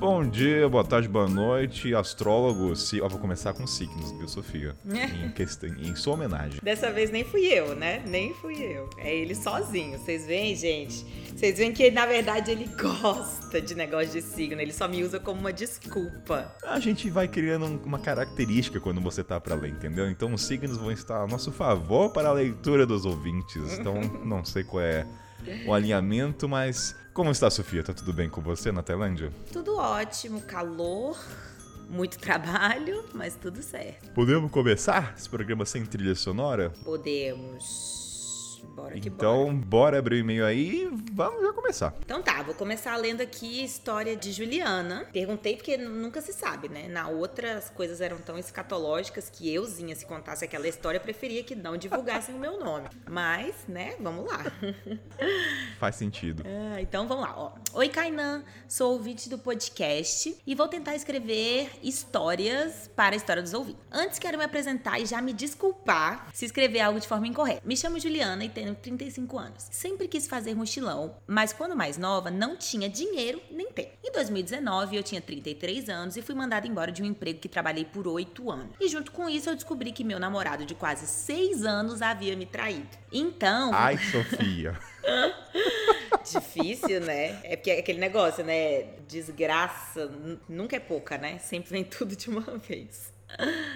Bom dia, boa tarde, boa noite. Se... Ó, vou começar com signos, viu, Sofia? em, questão, em sua homenagem. Dessa vez nem fui eu, né? Nem fui eu. É ele sozinho. Vocês veem, gente? Vocês veem que, na verdade, ele gosta de negócio de signo. Ele só me usa como uma desculpa. A gente vai criando uma característica quando você tá pra ler, entendeu? Então os signos vão estar a nosso favor para a leitura dos ouvintes. Então, não sei qual é o alinhamento, mas como está, Sofia? Tá tudo bem com você na Tailândia? Tudo ótimo, calor, muito trabalho, mas tudo certo. Podemos começar esse programa sem trilha sonora? Podemos. Bora que então, bora. bora abrir o e-mail aí e vamos já começar. Então tá, vou começar lendo aqui a história de Juliana. Perguntei porque nunca se sabe, né? Na outra as coisas eram tão escatológicas que euzinha, se contasse aquela história, preferia que não divulgassem o meu nome. Mas, né, vamos lá. Faz sentido. Ah, então vamos lá, ó. Oi, Kainan, sou ouvinte do podcast e vou tentar escrever histórias para a história dos ouvintes. Antes quero me apresentar e já me desculpar se escrever algo de forma incorreta. Me chamo Juliana e tenho 35 anos. Sempre quis fazer mochilão, mas quando mais nova não tinha dinheiro nem tempo. Em 2019 eu tinha 33 anos e fui mandada embora de um emprego que trabalhei por 8 anos. E junto com isso eu descobri que meu namorado de quase 6 anos havia me traído. Então. Ai, Sofia. Difícil, né? É porque é aquele negócio, né? Desgraça nunca é pouca, né? Sempre vem tudo de uma vez.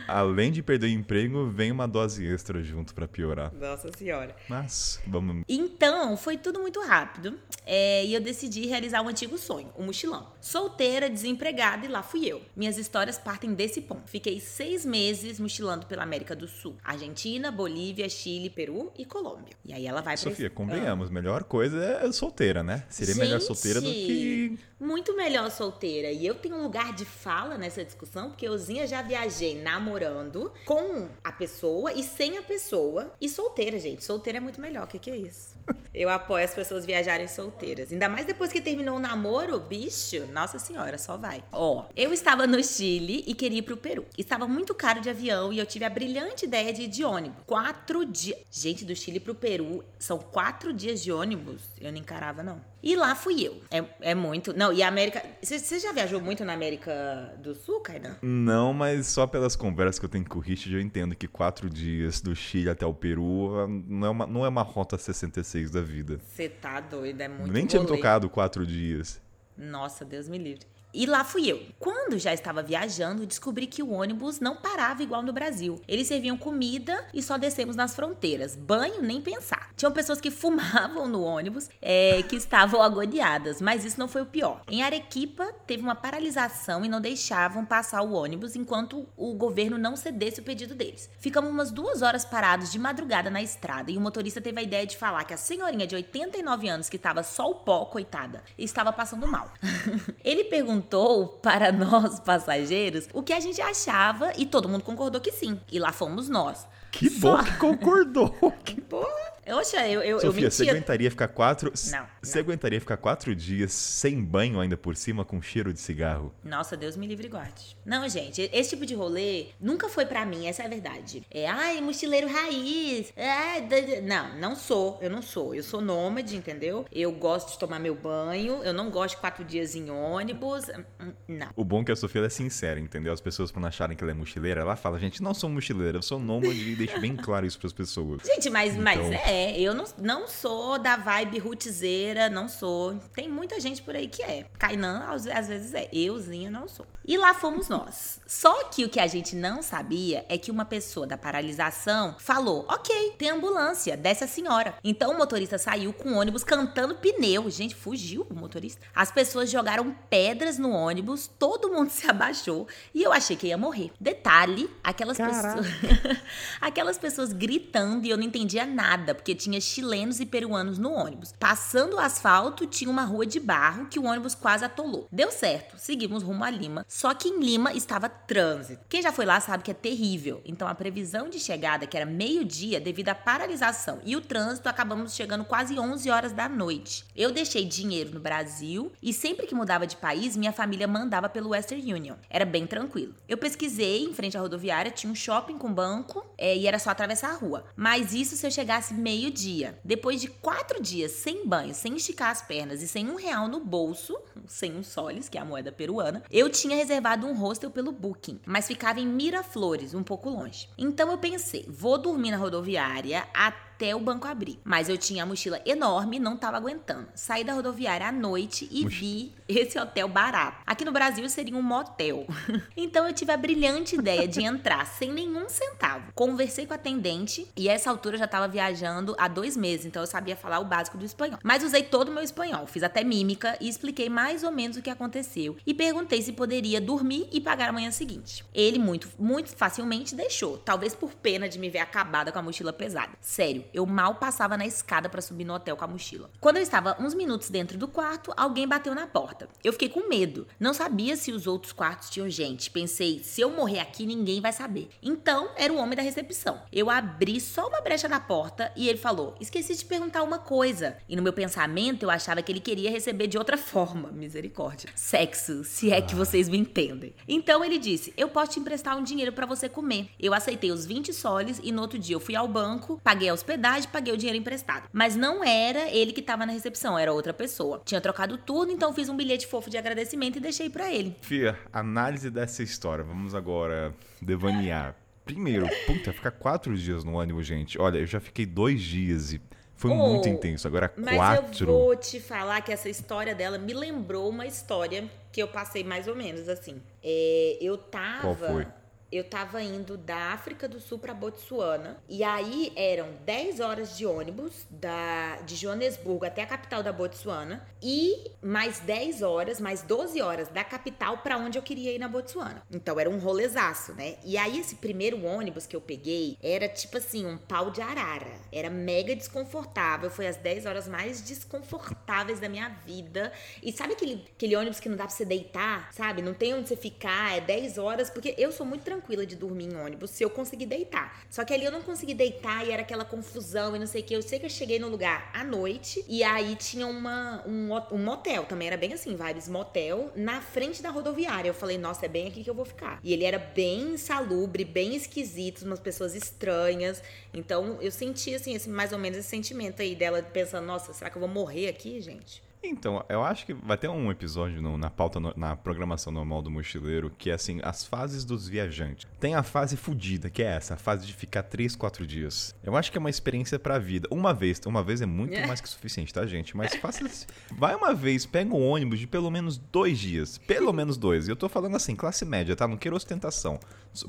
Além de perder o emprego, vem uma dose extra junto para piorar. Nossa senhora. Mas, vamos. Então, foi tudo muito rápido. É, e eu decidi realizar um antigo sonho, o um mochilão. Solteira, desempregada, e lá fui eu. Minhas histórias partem desse ponto. Fiquei seis meses mochilando pela América do Sul: Argentina, Bolívia, Chile, Peru e Colômbia. E aí ela vai pra Sofia, esse... convenhamos, ah. melhor coisa é solteira, né? Seria Gente, melhor solteira do que. Muito melhor solteira. E eu tenho um lugar de fala nessa discussão, porque euzinha já viajei namorando com a pessoa e sem a pessoa. E solteira, gente. Solteira é muito melhor. O que, que é isso? Eu apoio as pessoas viajarem solteiras. Ainda mais depois que terminou o namoro, bicho. Nossa senhora, só vai. Ó, eu estava no Chile e queria ir pro Peru. Estava muito caro de avião e eu tive a brilhante ideia de ir de ônibus. Quatro dias. Gente, do Chile pro Peru são quatro dias de ônibus. Eu não encarava, não. E lá fui eu. É, é muito. Não, e a América. Você já viajou muito na América do Sul, Kainan? Não, mas só pelas conversas que eu tenho com o Richard, eu entendo que quatro dias do Chile até o Peru ah, não é uma, não é uma rota 66 da vida. Você tá doido, é muito Nem tinha me tocado quatro dias. Nossa, Deus me livre. E lá fui eu. Quando já estava viajando, descobri que o ônibus não parava igual no Brasil. Eles serviam comida e só descemos nas fronteiras. Banho, nem pensar. Tinham pessoas que fumavam no ônibus, é, que estavam agoniadas, mas isso não foi o pior. Em Arequipa, teve uma paralisação e não deixavam passar o ônibus enquanto o governo não cedesse o pedido deles. Ficamos umas duas horas parados de madrugada na estrada e o motorista teve a ideia de falar que a senhorinha de 89 anos, que estava só o pó, coitada, estava passando mal. Ele perguntou perguntou para nós passageiros o que a gente achava e todo mundo concordou que sim. E lá fomos nós. Que Só... bom que concordou. que porra. Oxa, eu, eu, Sofia, eu você aguentaria ficar quatro. Não. Você não. aguentaria ficar quatro dias sem banho ainda por cima com cheiro de cigarro? Nossa, Deus me livre e guarde. Não, gente, esse tipo de rolê nunca foi para mim, essa é a verdade. É, ai, mochileiro raiz. É, não, não sou. Eu não sou. Eu sou nômade, entendeu? Eu gosto de tomar meu banho. Eu não gosto de quatro dias em ônibus. Hum, hum, não. O bom é que a Sofia é sincera, entendeu? As pessoas, quando acharem que ela é mochileira, ela fala, gente, não sou mochileira, eu sou nômade e deixo bem claro isso pras pessoas. Gente, mas, então... mas é é, eu não, não sou da vibe rootzeira, não sou. Tem muita gente por aí que é. Kainan, às, às vezes é. Euzinha, não sou. E lá fomos nós. Só que o que a gente não sabia é que uma pessoa da paralisação falou: ok, tem ambulância, dessa senhora. Então o motorista saiu com o ônibus cantando pneu. Gente, fugiu o motorista. As pessoas jogaram pedras no ônibus, todo mundo se abaixou e eu achei que ia morrer. Detalhe: aquelas pessoas. aquelas pessoas gritando e eu não entendia nada porque tinha chilenos e peruanos no ônibus. Passando o asfalto, tinha uma rua de barro que o ônibus quase atolou. Deu certo, seguimos rumo a Lima, só que em Lima estava trânsito. Quem já foi lá sabe que é terrível. Então a previsão de chegada, que era meio-dia, devido à paralisação e o trânsito, acabamos chegando quase 11 horas da noite. Eu deixei dinheiro no Brasil e sempre que mudava de país, minha família mandava pelo Western Union. Era bem tranquilo. Eu pesquisei, em frente à rodoviária, tinha um shopping com banco é, e era só atravessar a rua. Mas isso se eu chegasse meio meio-dia. Depois de quatro dias sem banho, sem esticar as pernas e sem um real no bolso, sem um soles, que é a moeda peruana, eu tinha reservado um hostel pelo Booking, mas ficava em Miraflores, um pouco longe. Então eu pensei, vou dormir na rodoviária até até o banco abrir. Mas eu tinha a mochila enorme, não tava aguentando. Saí da rodoviária à noite e vi esse hotel barato. Aqui no Brasil seria um motel. então eu tive a brilhante ideia de entrar sem nenhum centavo. Conversei com a atendente e essa altura eu já tava viajando há dois meses, então eu sabia falar o básico do espanhol. Mas usei todo o meu espanhol, fiz até mímica e expliquei mais ou menos o que aconteceu e perguntei se poderia dormir e pagar amanhã seguinte. Ele muito, muito facilmente deixou, talvez por pena de me ver acabada com a mochila pesada. Sério, eu mal passava na escada para subir no hotel com a mochila. Quando eu estava uns minutos dentro do quarto, alguém bateu na porta. Eu fiquei com medo. Não sabia se os outros quartos tinham gente. Pensei, se eu morrer aqui, ninguém vai saber. Então, era o homem da recepção. Eu abri só uma brecha na porta e ele falou: Esqueci de perguntar uma coisa. E no meu pensamento, eu achava que ele queria receber de outra forma. Misericórdia. Sexo, se é que vocês me entendem. Então ele disse: Eu posso te emprestar um dinheiro para você comer. Eu aceitei os 20 soles e no outro dia eu fui ao banco, paguei a hospedagem hospedagem, paguei o dinheiro emprestado. Mas não era ele que estava na recepção, era outra pessoa. Tinha trocado tudo, então fiz um bilhete fofo de agradecimento e deixei para ele. Fia, análise dessa história. Vamos agora devanear. Primeiro, puta, ficar quatro dias no ônibus, gente. Olha, eu já fiquei dois dias e foi oh, muito intenso. Agora mas quatro. Mas eu vou te falar que essa história dela me lembrou uma história que eu passei mais ou menos assim. É, eu tava. Qual foi? Eu tava indo da África do Sul para Botsuana. E aí eram 10 horas de ônibus da, de Joanesburgo até a capital da Botsuana. E mais 10 horas, mais 12 horas da capital para onde eu queria ir na Botsuana. Então era um rolezaço, né? E aí esse primeiro ônibus que eu peguei era tipo assim, um pau de arara. Era mega desconfortável. Foi as 10 horas mais desconfortáveis da minha vida. E sabe aquele, aquele ônibus que não dá pra você deitar, sabe? Não tem onde você ficar, é 10 horas, porque eu sou muito tranquila tranquila de dormir em ônibus se eu conseguir deitar. Só que ali eu não consegui deitar e era aquela confusão e não sei o que. Eu sei que eu cheguei no lugar à noite e aí tinha uma, um, um motel, também era bem assim, vibes motel, na frente da rodoviária. Eu falei, nossa, é bem aqui que eu vou ficar. E ele era bem insalubre, bem esquisito, umas pessoas estranhas. Então eu senti, assim, esse, mais ou menos esse sentimento aí dela pensando, nossa, será que eu vou morrer aqui, gente? Então, eu acho que vai ter um episódio no, na pauta, no, na programação normal do Mochileiro, que é assim, as fases dos viajantes. Tem a fase fodida, que é essa, a fase de ficar 3, 4 dias. Eu acho que é uma experiência pra vida. Uma vez, uma vez é muito mais que suficiente, tá, gente? Mas faça. vai uma vez, pega um ônibus de pelo menos dois dias. Pelo menos dois. E eu tô falando assim, classe média, tá? Não quero ostentação.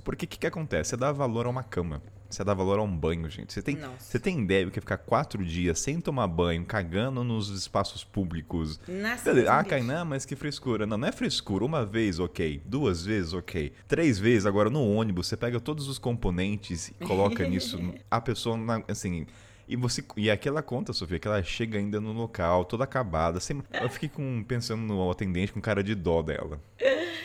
Porque o que, que acontece? Você dá valor a uma cama. Você dá valor a um banho, gente. Você tem, você tem ideia do que é ficar quatro dias sem tomar banho, cagando nos espaços públicos. Nossa, ah, Kainan, mas que frescura. Não, não é frescura. Uma vez, ok. Duas vezes, ok. Três vezes, agora no ônibus, você pega todos os componentes e coloca nisso. A pessoa, assim. E você e aquela conta, Sofia, que ela chega ainda no local, toda acabada. Sem, eu fiquei com, pensando no atendente com cara de dó dela.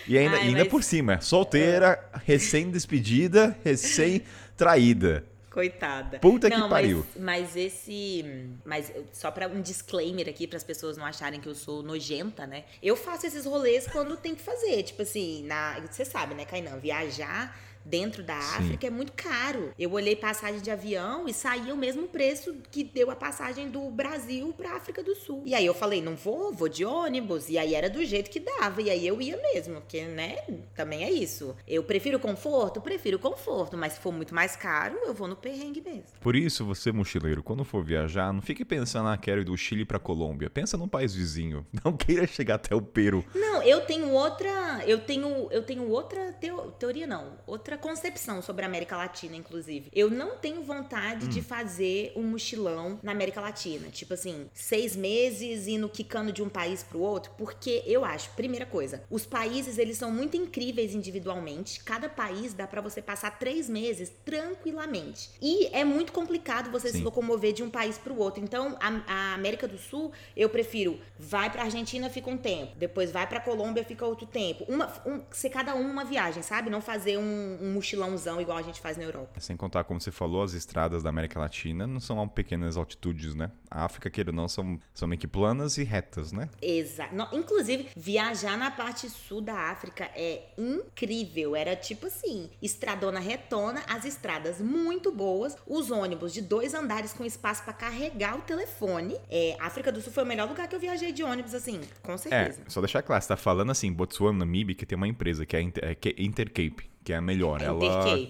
E ainda, Ai, ainda mas... por cima, solteira, recém-despedida, recém-traída. Coitada. Puta não, que pariu. Mas, mas, esse. Mas só para um disclaimer aqui, para as pessoas não acharem que eu sou nojenta, né? Eu faço esses rolês quando tem que fazer. Tipo assim, na, você sabe, né, Kainan? Viajar dentro da África Sim. é muito caro. Eu olhei passagem de avião e saía o mesmo preço que deu a passagem do Brasil para África do Sul. E aí eu falei, não vou, vou de ônibus. E aí era do jeito que dava. E aí eu ia mesmo, porque, né, também é isso. Eu prefiro conforto? Prefiro conforto, mas se for muito mais caro, eu vou no perrengue mesmo. Por isso, você mochileiro, quando for viajar, não fique pensando, ah, quero ir do Chile para Colômbia. Pensa num país vizinho. Não queira chegar até o Peru. Não, eu tenho outra, eu tenho, eu tenho outra teo, teoria não, outra outra concepção sobre a América Latina, inclusive. Eu não tenho vontade hum. de fazer um mochilão na América Latina. Tipo assim, seis meses indo quicando de um país pro outro, porque eu acho, primeira coisa, os países eles são muito incríveis individualmente. Cada país dá para você passar três meses tranquilamente. E é muito complicado você Sim. se locomover de um país pro outro. Então, a, a América do Sul, eu prefiro vai pra Argentina, fica um tempo. Depois vai pra Colômbia, fica outro tempo. Uma, um, ser cada um uma viagem, sabe? Não fazer um, um mochilãozão igual a gente faz na Europa. Sem contar, como você falou, as estradas da América Latina não são a pequenas altitudes, né? A África, queira ou não, são, são meio que planas e retas, né? Exato. Inclusive, viajar na parte sul da África é incrível. Era tipo assim, estradona retona, as estradas muito boas, os ônibus de dois andares com espaço para carregar o telefone. É, África do Sul foi o melhor lugar que eu viajei de ônibus, assim, com certeza. É, só deixar claro, você tá falando assim, Botsuana, Namíbia, que tem uma empresa que é, Inter, é, que é Intercape que é a melhor. ela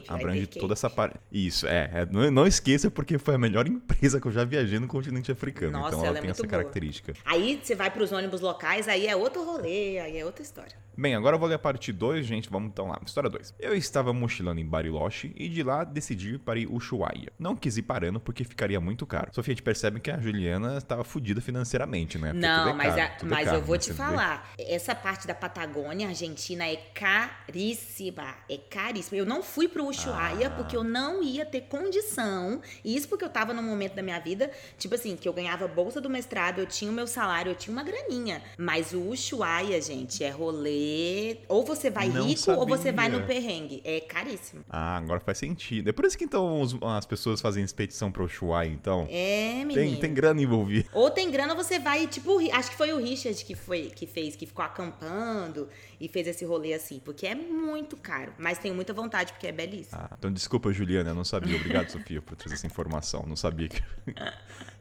abrange toda essa parte. Isso, é, é. não, não, esqueça, porque foi a melhor empresa que eu já viajei no continente africano. Nossa, então ela, ela é tem essa boa. característica. Aí você vai para os ônibus locais, aí é outro rolê, aí é outra história. Bem, agora eu vou ler a parte 2, gente. Vamos então lá. História 2. Eu estava mochilando em Bariloche e de lá decidi ir para Ushuaia. Não quis ir parando porque ficaria muito caro. Sofia, a gente percebe que a Juliana estava fodida financeiramente, né? Porque não, é mas, caro, a, mas é caro, eu vou te falar. Vê? Essa parte da Patagônia, Argentina, é caríssima. É caríssima. Eu não fui pro Ushuaia ah. porque eu não ia ter condição. Isso porque eu tava num momento da minha vida, tipo assim, que eu ganhava bolsa do mestrado, eu tinha o meu salário, eu tinha uma graninha. Mas o Ushuaia, gente, é rolê ou você vai não rico sabia. ou você vai no perrengue. É caríssimo. Ah, agora faz sentido. É por isso que então as pessoas fazem expedição pro Ushuaia, então. É, menino. Tem, tem grana envolvida. Ou tem grana, você vai, tipo, acho que foi o Richard que, foi, que fez, que ficou acampando e fez esse rolê assim, porque é muito caro. Mas tenho muita vontade, porque é belíssimo. Ah, então desculpa, Juliana, eu não sabia. Obrigado, Sofia, por trazer essa informação. Não sabia que.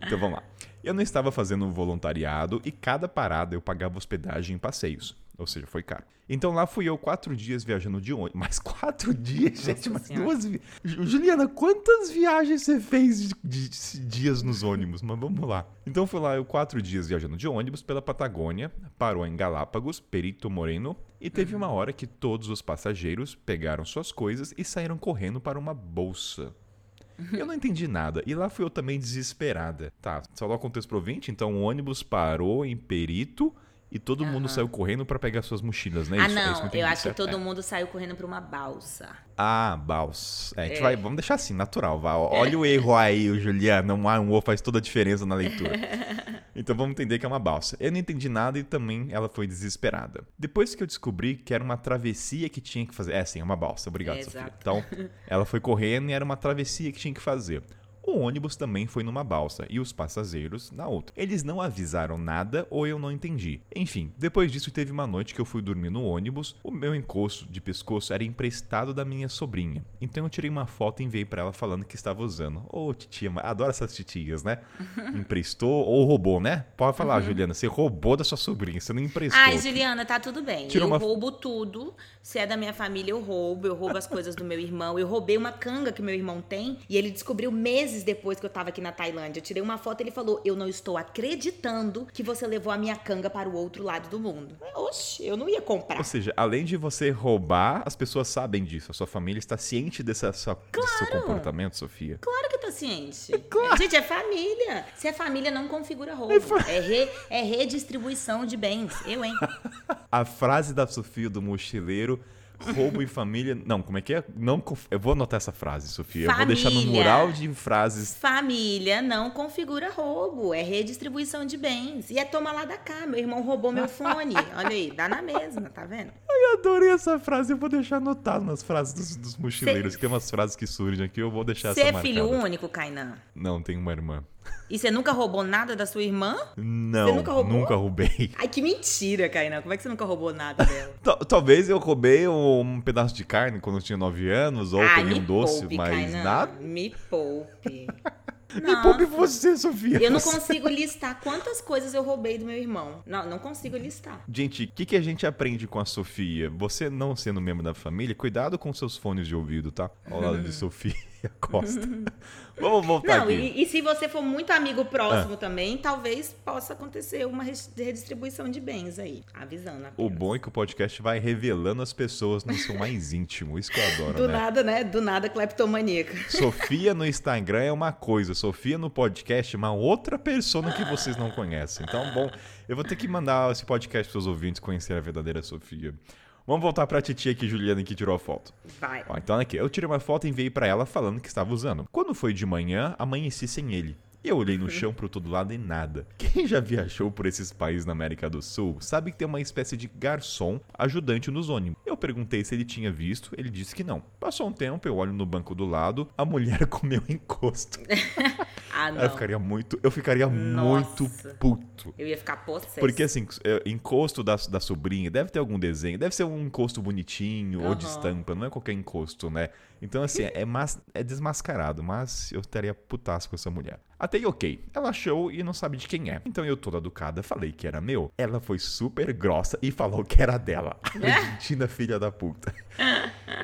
então vamos lá. Eu não estava fazendo voluntariado e cada parada eu pagava hospedagem em passeios. Ou seja, foi caro. Então lá fui eu quatro dias viajando de ônibus. Mais quatro dias, gente, mais duas vi... Juliana, quantas viagens você fez de, de, dias nos ônibus? Mas vamos lá. Então fui lá eu quatro dias viajando de ônibus pela Patagônia, parou em Galápagos, Perito Moreno, e teve uma hora que todos os passageiros pegaram suas coisas e saíram correndo para uma bolsa. Eu não entendi nada. E lá fui eu também desesperada. Tá, só lá o contexto pro então o ônibus parou em Perito e todo uhum. mundo saiu correndo para pegar suas mochilas, né? Ah, isso, não. É isso eu, eu acho que todo é. mundo saiu correndo para uma balsa. Ah, balsa. É, a gente é. vai, vamos deixar assim, natural. Vai. Olha o erro aí, o Juliano. Um A, um O faz toda a diferença na leitura. então vamos entender que é uma balsa. Eu não entendi nada e também ela foi desesperada. Depois que eu descobri que era uma travessia que tinha que fazer. É, sim, é uma balsa. Obrigado, Sofia. Então, ela foi correndo e era uma travessia que tinha que fazer. O ônibus também foi numa balsa e os passageiros na outra. Eles não avisaram nada ou eu não entendi. Enfim, depois disso teve uma noite que eu fui dormir no ônibus. O meu encosto de pescoço era emprestado da minha sobrinha. Então eu tirei uma foto e enviei para ela falando que estava usando. Ô, oh, titia, adoro essas titias, né? Emprestou ou roubou, né? Pode falar, uhum. Juliana, você roubou da sua sobrinha, você não emprestou. Ai, Juliana, tá tudo bem. Tirou eu uma... roubo tudo. Se é da minha família, eu roubo. Eu roubo as coisas do meu irmão. Eu roubei uma canga que meu irmão tem e ele descobriu meses meses depois que eu tava aqui na Tailândia. Eu tirei uma foto e ele falou: Eu não estou acreditando que você levou a minha canga para o outro lado do mundo. Oxe, eu não ia comprar. Ou seja, além de você roubar, as pessoas sabem disso. A sua família está ciente desse, sua, claro. desse seu comportamento, Sofia? Claro que tá ciente. Claro. Gente, é família. Se é família, não configura roubo. É, fa... é, re, é redistribuição de bens. Eu, hein? a frase da Sofia do mochileiro Roubo em família. Não, como é que é? Não, eu vou anotar essa frase, Sofia. Família. Eu vou deixar no mural de frases. Família não configura roubo. É redistribuição de bens. E é toma lá da cá. Meu irmão roubou meu fone. Olha aí, dá na mesma, tá vendo? Eu adorei essa frase. Eu vou deixar anotado nas frases dos, dos mochileiros. Cê... Tem umas frases que surgem aqui. Eu vou deixar Cê essa Você é filho único, Kainan? Não, tenho uma irmã. E você nunca roubou nada da sua irmã? Não, você nunca, roubou? nunca roubei. Ai, que mentira, Kainan. Como é que você nunca roubou nada dela? Talvez eu roubei um pedaço de carne quando eu tinha 9 anos, ou peguei um doce, poupe, mas Kainan. nada. Me poupe. Me poupe você, Sofia. Eu não consigo listar quantas coisas eu roubei do meu irmão. Não, não consigo listar. Gente, o que, que a gente aprende com a Sofia? Você não sendo membro da família, cuidado com seus fones de ouvido, tá? Ao lado de Sofia Costa. Vamos voltar não, aqui. E, e, se você for muito amigo próximo ah. também, talvez possa acontecer uma redistribuição de bens aí, avisando. Apenas. O bom é que o podcast vai revelando as pessoas no seu mais íntimo. Isso que eu adoro, Do né? nada, né? Do nada, cleptomaníaca. Sofia no Instagram é uma coisa, Sofia no podcast é uma outra pessoa que vocês não conhecem. Então, bom, eu vou ter que mandar esse podcast para os ouvintes conhecer a verdadeira Sofia. Vamos voltar pra titia aqui, Juliana, que tirou a foto. Vai. Ó, então aqui, eu tirei uma foto e enviei para ela falando que estava usando. Quando foi de manhã, amanheci sem ele. E eu olhei no chão pro todo lado e nada. Quem já viajou por esses países na América do Sul sabe que tem uma espécie de garçom ajudante nos ônibus. Eu perguntei se ele tinha visto, ele disse que não. Passou um tempo, eu olho no banco do lado, a mulher comeu encosto. Ah, não. Eu ficaria muito, eu ficaria Nossa. muito puto. Eu ia ficar possessa. Porque assim, é, encosto da, da sobrinha, deve ter algum desenho, deve ser um encosto bonitinho ou de estampa, não é qualquer encosto, né? Então assim, é, mas, é desmascarado, mas eu estaria putaço com essa mulher. Até aí, ok. Ela achou e não sabe de quem é. Então eu, toda educada, falei que era meu. Ela foi super grossa e falou que era dela. Argentina, filha da puta.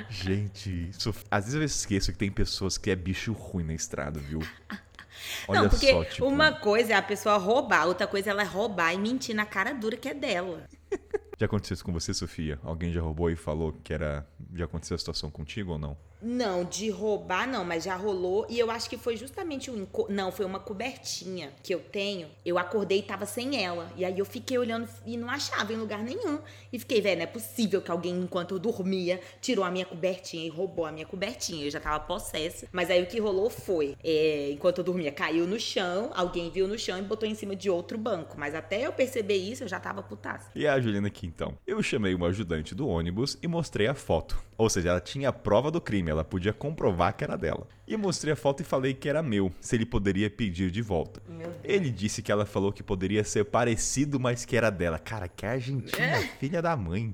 Gente, isso... às vezes eu esqueço que tem pessoas que é bicho ruim na estrada, viu? Olha não, porque só, tipo... uma coisa é a pessoa roubar, outra coisa é ela roubar e mentir na cara dura que é dela. Já aconteceu isso com você, Sofia? Alguém já roubou e falou que era. Já aconteceu a situação contigo ou não? Não, de roubar não, mas já rolou. E eu acho que foi justamente um. Não, foi uma cobertinha que eu tenho. Eu acordei e tava sem ela. E aí eu fiquei olhando e não achava em lugar nenhum. E fiquei, velho, não é possível que alguém, enquanto eu dormia, tirou a minha cobertinha e roubou a minha cobertinha. Eu já tava possessa. Mas aí o que rolou foi: é, enquanto eu dormia, caiu no chão, alguém viu no chão e botou em cima de outro banco. Mas até eu perceber isso, eu já tava putaça. E a Juliana aqui então. Eu chamei uma ajudante do ônibus e mostrei a foto. Ou seja, ela tinha a prova do crime, ela podia comprovar que era dela. E mostrei a foto e falei que era meu, se ele poderia pedir de volta. Ele disse que ela falou que poderia ser parecido, mas que era dela. Cara, que Argentina, filha da mãe.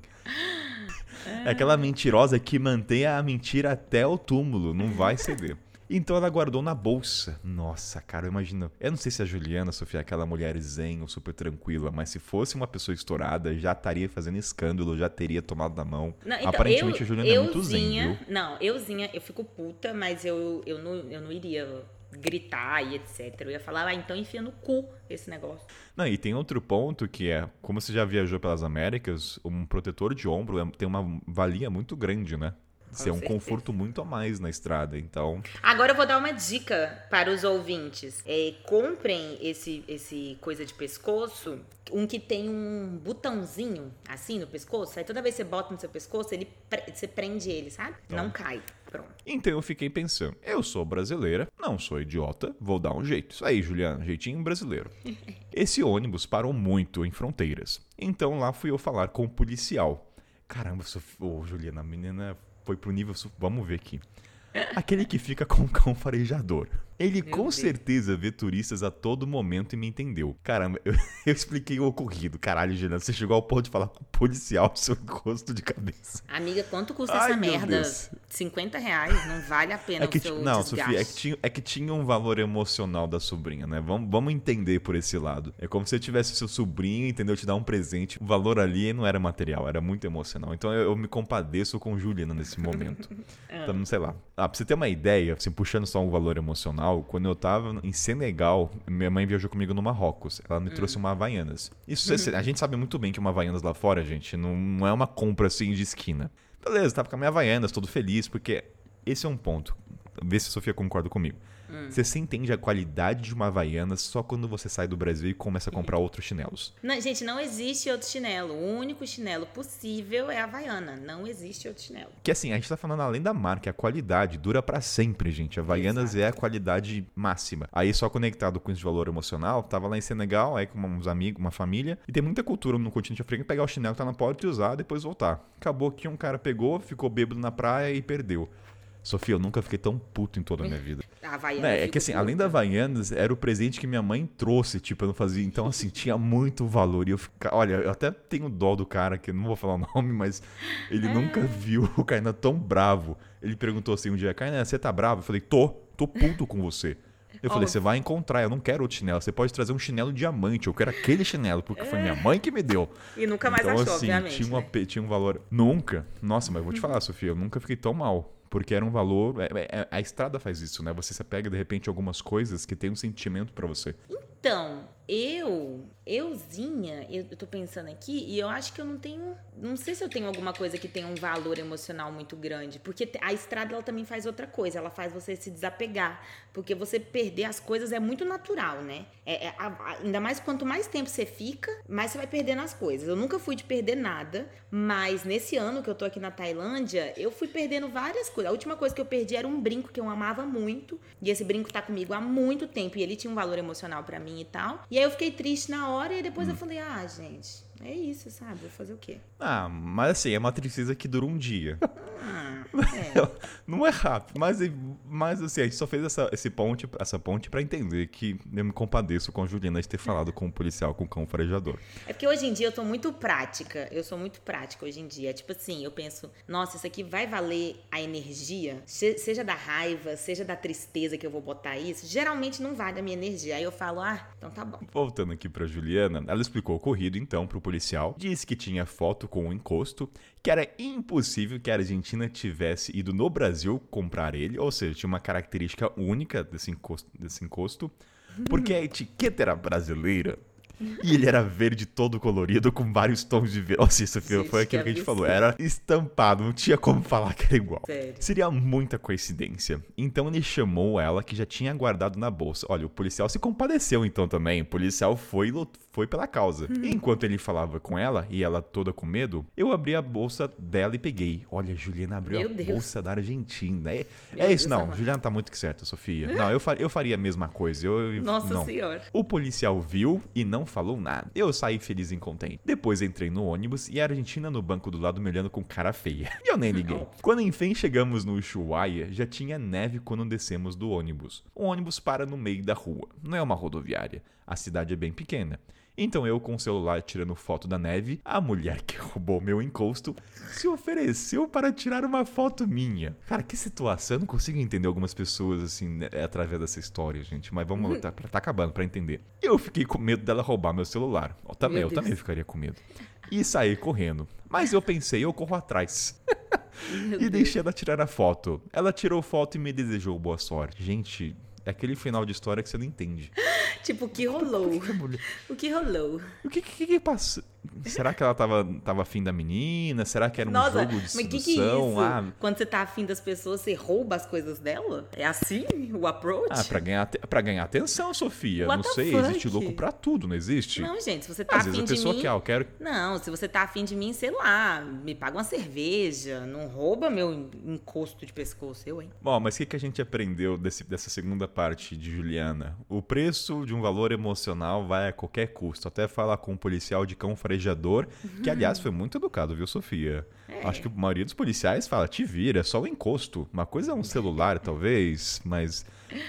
É aquela mentirosa que mantém a mentira até o túmulo, não vai ceder. Então ela guardou na bolsa. Nossa, cara, eu imagino. Eu não sei se a Juliana, Sofia, é aquela mulher zen ou super tranquila, mas se fosse uma pessoa estourada, já estaria fazendo escândalo, já teria tomado na mão. Não, então, Aparentemente eu, a Juliana é muito zen, viu? Não, euzinha, eu fico puta, mas eu, eu, não, eu não iria gritar e etc. Eu ia falar, ah, então enfia no cu esse negócio. Não, e tem outro ponto que é, como você já viajou pelas Américas, um protetor de ombro é- tem uma valia muito grande, né? Isso é um certeza. conforto muito a mais na estrada, então. Agora eu vou dar uma dica para os ouvintes. É, comprem esse, esse coisa de pescoço, um que tem um botãozinho assim no pescoço. Aí toda vez que você bota no seu pescoço, ele pre- você prende ele, sabe? Não cai. Pronto. Então eu fiquei pensando, eu sou brasileira, não sou idiota, vou dar um jeito. Isso aí, Juliana, jeitinho brasileiro. Esse ônibus parou muito em fronteiras. Então lá fui eu falar com o policial. Caramba, Sof... Ô, Juliana, a menina foi pro nível. Vamos ver aqui. Aquele que fica com o cão farejador. Ele Meu com Deus. certeza vê turistas a todo momento e me entendeu. Caramba, eu, eu expliquei o ocorrido. Caralho, Juliana, você chegou ao ponto de falar com o policial do seu encosto de cabeça. Amiga, quanto custa Ai, essa merda? Deus. 50 reais, não vale a pena É que, o seu não, desgaste. Sofia, é que, tinha, é que tinha um valor emocional da sobrinha, né? Vamos, vamos entender por esse lado. É como se você tivesse seu sobrinho, entendeu? Te dar um presente. O valor ali não era material, era muito emocional. Então eu, eu me compadeço com Juliana nesse momento. Então, sei lá. Ah, pra você ter uma ideia, assim, puxando só um valor emocional, quando eu tava em Senegal, minha mãe viajou comigo no Marrocos. Ela me trouxe uma Havaianas. Isso, você- a gente sabe muito bem que uma Havaianas lá fora, gente, não, não é uma compra assim de esquina. Beleza, tava com a minha Havaianas, todo feliz, porque esse é um ponto. Vê se a Sofia concorda comigo. Você se entende a qualidade de uma Havaianas só quando você sai do Brasil e começa a comprar outros chinelos. Não, gente, não existe outro chinelo. O único chinelo possível é a Havaiana. Não existe outro chinelo. Que assim, a gente tá falando além da marca, a qualidade dura pra sempre, gente. A Havaianas é a qualidade máxima. Aí só conectado com esse valor emocional, tava lá em Senegal, aí com uns amigos, uma família, e tem muita cultura no continente africano pegar o chinelo que tá na porta e usar, depois voltar. Acabou que um cara pegou, ficou bêbado na praia e perdeu. Sofia, eu nunca fiquei tão puto em toda a minha vida. A Havaiana. Né, eu é fico que assim, além da puta. Havaianas, era o presente que minha mãe trouxe, tipo, eu não fazia. Então, assim, tinha muito valor. E eu ficava. Olha, eu até tenho dó do cara, que eu não vou falar o nome, mas ele É. nunca viu o Kainan tão bravo. Ele perguntou assim um dia, Kainan, você tá bravo? Eu falei, tô, tô puto com você. Eu falei, você vai encontrar, eu não quero outro chinelo. Você pode trazer um chinelo diamante, eu quero aquele chinelo, porque foi minha mãe que me deu. E nunca mais então, achou, assim, obviamente. tinha, um né? tinha um valor. Nunca. Nossa, mas eu vou te falar, Sofia, eu nunca fiquei tão mal. Porque era um valor. é- é- é- a estrada faz isso, né? Você se apega de repente a algumas coisas que tem um sentimento pra você. Então, eu, euzinha, eu tô pensando aqui e eu acho que eu não tenho, não sei se eu tenho alguma coisa que tenha um valor emocional muito grande, porque a estrada ela também faz outra coisa, ela faz você se desapegar, porque você perder as coisas é muito natural, né? É, é ainda mais quanto mais tempo você fica, mais você vai perdendo as coisas. Eu nunca fui de perder nada, mas nesse ano que eu tô aqui na Tailândia, eu fui perdendo várias coisas. A última coisa que eu perdi era um brinco que eu amava muito, e esse brinco tá comigo há muito tempo e ele tinha um valor emocional para mim e tal. E aí eu fiquei triste na hora e depois hum. eu falei: "Ah, gente, é isso, sabe? Vou fazer o quê?" Ah, mas assim, é uma tristeza que dura um dia. Ah, é. Não é rápido, mas, mas assim, a gente só fez essa, esse ponte, essa ponte para entender que eu me compadeço com a Juliana de ter falado com o policial com o cão farejador. É porque hoje em dia eu tô muito prática. Eu sou muito prática hoje em dia. Tipo assim, eu penso, nossa, isso aqui vai valer a energia? Seja da raiva, seja da tristeza que eu vou botar isso. Geralmente não vale a minha energia. Aí eu falo, ah, então tá bom. Voltando aqui pra Juliana, ela explicou o ocorrido então pro policial, disse que tinha foto com o encosto, que era impossível que a Argentina tivesse ido no Brasil comprar ele, ou seja, tinha uma característica única desse encosto, desse encosto porque a etiqueta era brasileira. E ele era verde todo colorido, com vários tons de verde. Nossa, isso foi, foi aquilo que a gente falou. Era estampado, não tinha como falar que era igual. Sério? Seria muita coincidência. Então ele chamou ela, que já tinha guardado na bolsa. Olha, o policial se compadeceu então também. O policial foi, foi pela causa. Hum. Enquanto ele falava com ela, e ela toda com medo, eu abri a bolsa dela e peguei. Olha, a Juliana abriu Meu a Deus. bolsa da Argentina. É, é isso, não. Juliana tá muito certa, Sofia. Não, eu, faria, eu faria a mesma coisa. Eu, Nossa não. Senhora. O policial viu e não falou nada. Eu saí feliz e contente. Depois entrei no ônibus e a Argentina no banco do lado me olhando com cara feia. E eu nem liguei. Quando enfim chegamos no Ushuaia, já tinha neve quando descemos do ônibus. O ônibus para no meio da rua. Não é uma rodoviária. A cidade é bem pequena. Então eu, com o celular tirando foto da neve, a mulher que roubou meu encosto se ofereceu para tirar uma foto minha. Cara, que situação. Eu não consigo entender algumas pessoas assim né, através dessa história, gente. Mas vamos, tá, tá acabando para entender. Eu fiquei com medo dela roubar meu celular. Eu também, eu também ficaria com medo. E saí correndo. Mas eu pensei, eu corro atrás. e deixei ela tirar a foto. Ela tirou foto e me desejou boa sorte. Gente, é aquele final de história que você não entende. tipo, o que rolou? O que rolou? O que que, que passou? Será que ela tava, tava afim da menina? Será que era um Nossa, jogo de sedução? Mas que que é isso? Ah, Quando você tá afim das pessoas, você rouba as coisas dela? É assim o approach? Ah, pra ganhar, pra ganhar atenção, Sofia. What não sei, existe louco pra tudo, não existe? Não, gente, se você tá Às afim vezes a pessoa de mim... quer, eu quero... Não, se você tá afim de mim, sei lá, me paga uma cerveja, não rouba meu encosto de pescoço, eu, hein? Bom, mas o que, que a gente aprendeu desse, dessa segunda parte de Juliana? O preço de um valor emocional vai a qualquer custo. Até falar com um policial de cão farejador que, aliás, foi muito educado, viu, Sofia? É. Acho que a maioria dos policiais fala, te vira, é só o encosto. Uma coisa é um celular, talvez, mas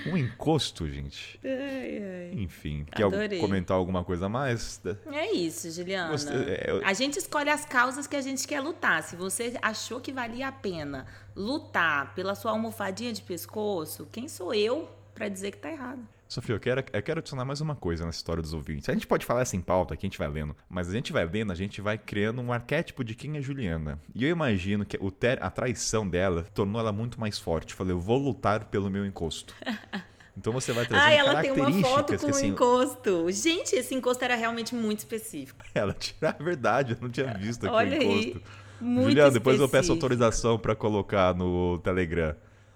um encosto, gente. Ai, ai. Enfim, Adorei. quer comentar alguma coisa a mais? É isso, Juliana. Você, é. A gente escolhe as causas que a gente quer lutar. Se você achou que valia a pena lutar pela sua almofadinha de pescoço, quem sou eu para dizer que tá errado? Sofia, eu quero, eu quero adicionar mais uma coisa nessa história dos ouvintes. A gente pode falar essa em pauta, que a gente vai lendo, mas a gente vai lendo, a gente vai criando um arquétipo de quem é Juliana. E eu imagino que o ter, a traição dela tornou ela muito mais forte. Falei, eu vou lutar pelo meu encosto. Então você vai trazer Ah, ela tem uma foto com assim, um encosto. Gente, esse encosto era realmente muito específico. Ela tira a verdade, eu não tinha visto aqui Olha o encosto. Aí, muito Juliana, depois eu peço autorização para colocar no Telegram.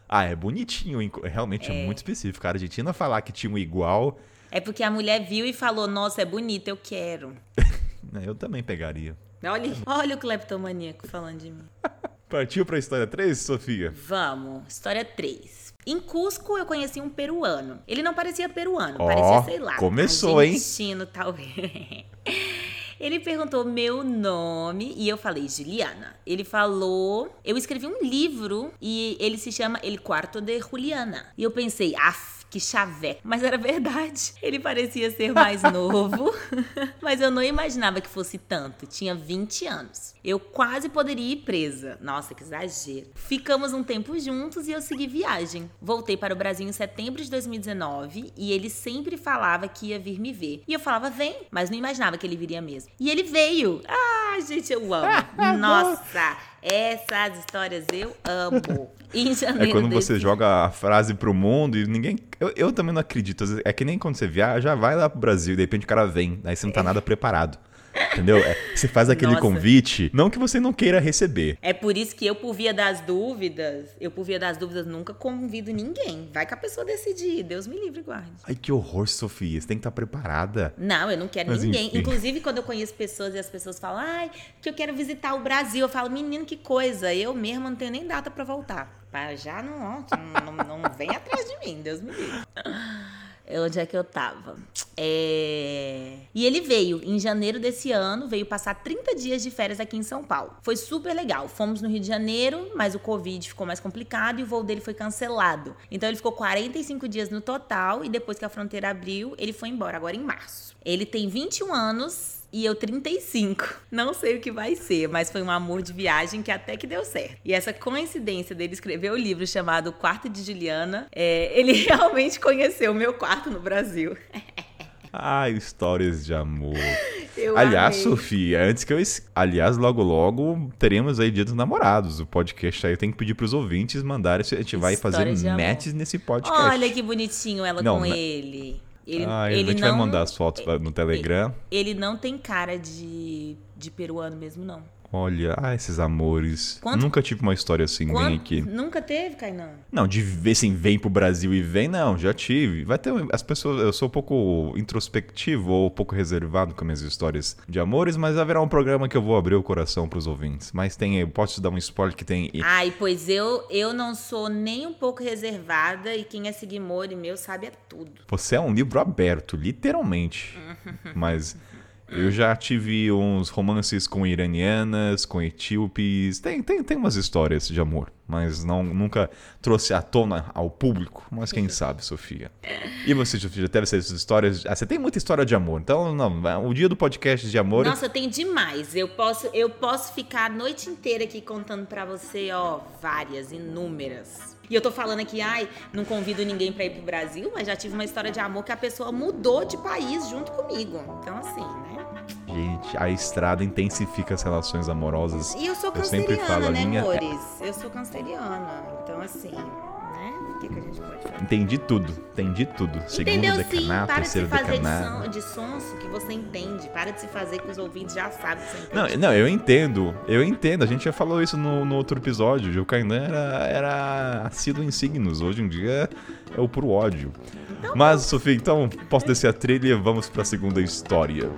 Ah, é bonitinho, realmente é. é, muito específico. A Argentina falar que tinha um igual. É porque a mulher viu e falou: Nossa, é bonito, eu quero. É, eu também pegaria. Olha, olha o cleptomaníaco falando de mim. Partiu pra história 3, Sofia? Vamos, história 3. Em Cusco eu conheci um peruano. Ele não parecia peruano, oh, parecia, sei lá. Começou, argentino, hein? talvez. Ele perguntou meu nome e eu falei Juliana. Ele falou, eu escrevi um livro e ele se chama El Quarto de Juliana. E eu pensei, af, que chaveco. Mas era verdade. Ele parecia ser mais novo, mas eu não imaginava que fosse tanto. Tinha 20 anos. Eu quase poderia ir presa. Nossa, que exagero. Ficamos um tempo juntos e eu segui viagem. Voltei para o Brasil em setembro de 2019 e ele sempre falava que ia vir me ver. E eu falava, vem, mas não imaginava que ele viria mesmo. E ele veio. Ah, gente, eu amo. Nossa! Essas histórias eu amo. Em janeiro É quando desse você joga a frase pro mundo e ninguém. Eu, eu também não acredito. É que nem quando você viaja, vai lá pro Brasil e de repente o cara vem, aí você não tá nada preparado. Entendeu? É, você faz aquele Nossa. convite, não que você não queira receber. É por isso que eu, por via das dúvidas, eu, por via das dúvidas, nunca convido ninguém. Vai que a pessoa decidir. Deus me livre e guarde. Ai, que horror, Sofia. Você tem que estar preparada. Não, eu não quero Mas ninguém. enfim. Inclusive, quando eu conheço pessoas e as pessoas falam, ai, que eu quero visitar o Brasil, eu falo, menino, que coisa. Eu mesma não tenho nem data pra voltar. Já não, não, não, não vem atrás de mim, Deus me livre. Onde é que eu tava? É... E ele veio em janeiro desse ano, veio passar 30 dias de férias aqui em São Paulo. Foi super legal. Fomos no Rio de Janeiro, mas o Covid ficou mais complicado e o voo dele foi cancelado. Então ele ficou 45 dias no total e depois que a fronteira abriu, ele foi embora, agora em março. Ele tem 21 anos. E eu 35. Não sei o que vai ser, mas foi um amor de viagem que até que deu certo. E essa coincidência dele escrever o livro chamado Quarto de Juliana, é, ele realmente conheceu o meu quarto no Brasil. Ai, histórias de amor. Eu Aliás, amei. Sofia, antes que eu. es- Aliás, logo logo teremos aí Dia dos Namorados. O podcast aí eu tenho que pedir pros ouvintes mandarem. A gente vai fazer de amor. matches nesse podcast. Olha que bonitinho ela Não, com ele. Ele, Ah, ele a gente não, vai mandar as fotos pra- no Telegram. Ele não tem cara de, de peruano mesmo, não. Olha, ah, esses amores. Quanto- Nunca tive uma história assim, Quando- vem aqui. Nunca teve, Kainan? Não, de ver assim, vem pro Brasil e vem, não, já tive. Vai ter. As pessoas. Eu sou um pouco introspectivo ou um pouco reservado com minhas histórias de amores, mas haverá um programa que eu vou abrir o coração pros ouvintes. Mas tem. Eu posso te dar um spoiler que tem. Ai, pois eu, eu não sou nem um pouco reservada e quem é seguimor e meu sabe é tudo. Você é um livro aberto, literalmente. Mas eu já tive uns romances com iranianas, com etíopes. Tem, tem, tem umas histórias de amor, mas não, nunca trouxe à tona ao público. Mas quem sabe, Sofia. E você, Sofia, já teve essas histórias? Ah, você tem muita história de amor. Então, não, o dia do podcast de amor. Nossa, eu tenho demais. Eu posso, eu posso ficar a noite inteira aqui contando pra você, ó, várias, inúmeras. E eu tô falando aqui, ai, não convido ninguém pra ir pro Brasil, mas já tive uma história de amor que a pessoa mudou de país junto comigo. Então, assim, né? Gente, a estrada intensifica as relações amorosas. E eu sou Eu sempre canceriana, falo, né, linha- amores? Eu sou canceriana. Então, assim? O que, que a gente pode fazer? Entendi tudo, entendi tudo. Segundo Entendeu sim? decanato, Para de se fazer de, decanato. son, de sonso que você entende. Para de se fazer que os ouvintes já sabem que você entende. Não, não, eu entendo, eu entendo. A gente já falou isso no, no outro episódio. O Kainan era, era assíduo em signos. Hoje em dia é o puro ódio. Mas, Sofia, então posso descer a trilha e vamos pra segunda história.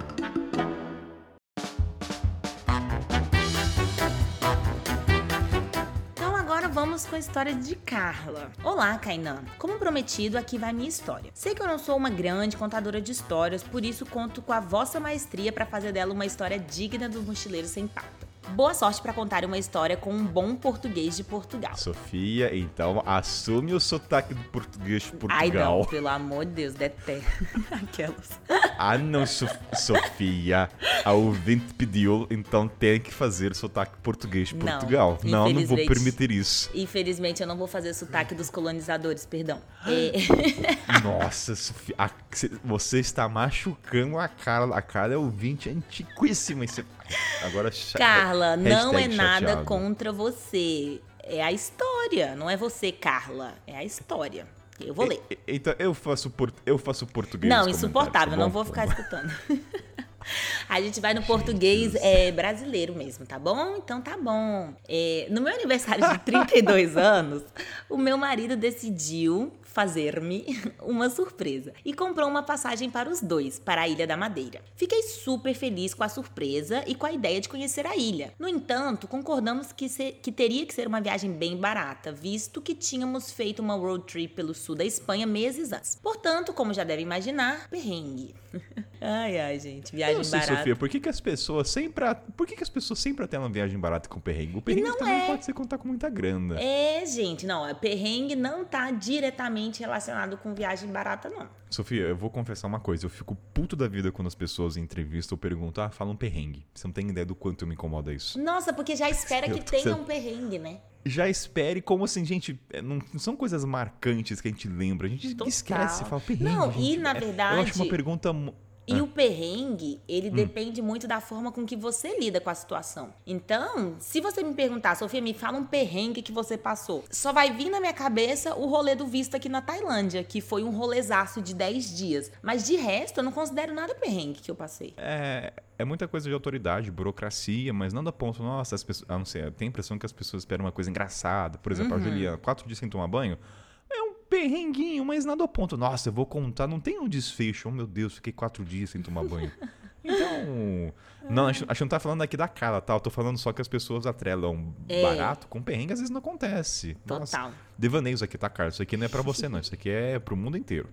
A história de Carla. Olá, Kainan. Como prometido, aqui vai minha história. Sei que eu não sou uma grande contadora de histórias, por isso conto com a vossa maestria para fazer dela uma história digna dos mochileiros sem pauta. Boa sorte para contar uma história com um bom português de Portugal. Sofia, então assume o sotaque do português de Ai, não, Portugal. pelo amor de Deus, detesto. Aquelas. Ah, não, So- Sofia. A ouvinte pediu, então tem que fazer sotaque português de Não, Portugal. Não, não vou infelizmente. permitir isso. Infelizmente, eu não vou fazer sotaque dos colonizadores, perdão. É, Nossa, Sofia, você está machucando a cara. A cara é ouvinte antiquíssima. Esse... Agora, Carla, não é nada chateado. contra você. É a história. Não é você, Carla. É a história. Eu vou ler. E- Então, eu faço, por... eu faço português. Não, insuportável. Não tá vou bom? ficar escutando. A gente vai no português é, brasileiro mesmo, tá bom? Então tá bom. É, no meu aniversário de 32 anos, o meu marido decidiu fazer-me uma surpresa e comprou uma passagem para os dois, para a Ilha da Madeira. Fiquei super feliz com a surpresa e com a ideia de conhecer a ilha. No entanto, concordamos que, se- que teria que ser uma viagem bem barata, visto que tínhamos feito uma road trip pelo sul da Espanha meses antes. Portanto, como já deve imaginar, perrengue. ai, ai, gente, viagem Eu sei, barata. Sofia, por que, que as pessoas sempre. a- Por que, que as pessoas sempre têm uma viagem barata com perrengue? O perrengue não também é. pode ser contar com muita grana. É, gente, não, perrengue não tá diretamente relacionado com viagem barata, não. Sofia, eu vou confessar uma coisa. Eu fico puto da vida quando as pessoas em entrevista ou perguntam, ah, fala um perrengue. Você não tem ideia do quanto me incomoda isso. Nossa, porque já espera que tenha sendo- um perrengue, né? Já espere como assim, gente, é, não, são coisas marcantes que a gente lembra. A gente Total. esquece, fala perrengue. Não, gente. e na É, verdade- Eu acho uma pergunta. E o perrengue, ele depende muito da forma com que você lida com a situação. Então, se você me perguntar, Sofia, me fala um perrengue que você passou, só vai vir na minha cabeça o rolê do visto aqui na Tailândia, que foi um rolezaço de 10 dias. Mas de resto, eu não considero nada perrengue que eu passei. É, é muita coisa de autoridade, burocracia, mas não dá ponto, nossa, as pessoas. Ah, não sei, tenho a impressão que as pessoas esperam uma coisa engraçada. Por exemplo, a Juliana, quatro dias sem tomar banho. Perrenguinho, mas nada a ponto. Nossa, eu vou contar, não tem um desfecho. Oh, meu Deus, fiquei quatro dias sem tomar banho. Então. Não, a gente, não tá falando aqui da cara, tá? Eu tô falando só que as pessoas atrelam É. barato com perrengue, às vezes não acontece. Nossa, Total. Devaneios aqui, tá, Carlos? Isso aqui não é pra você, não. Isso aqui é pro mundo inteiro.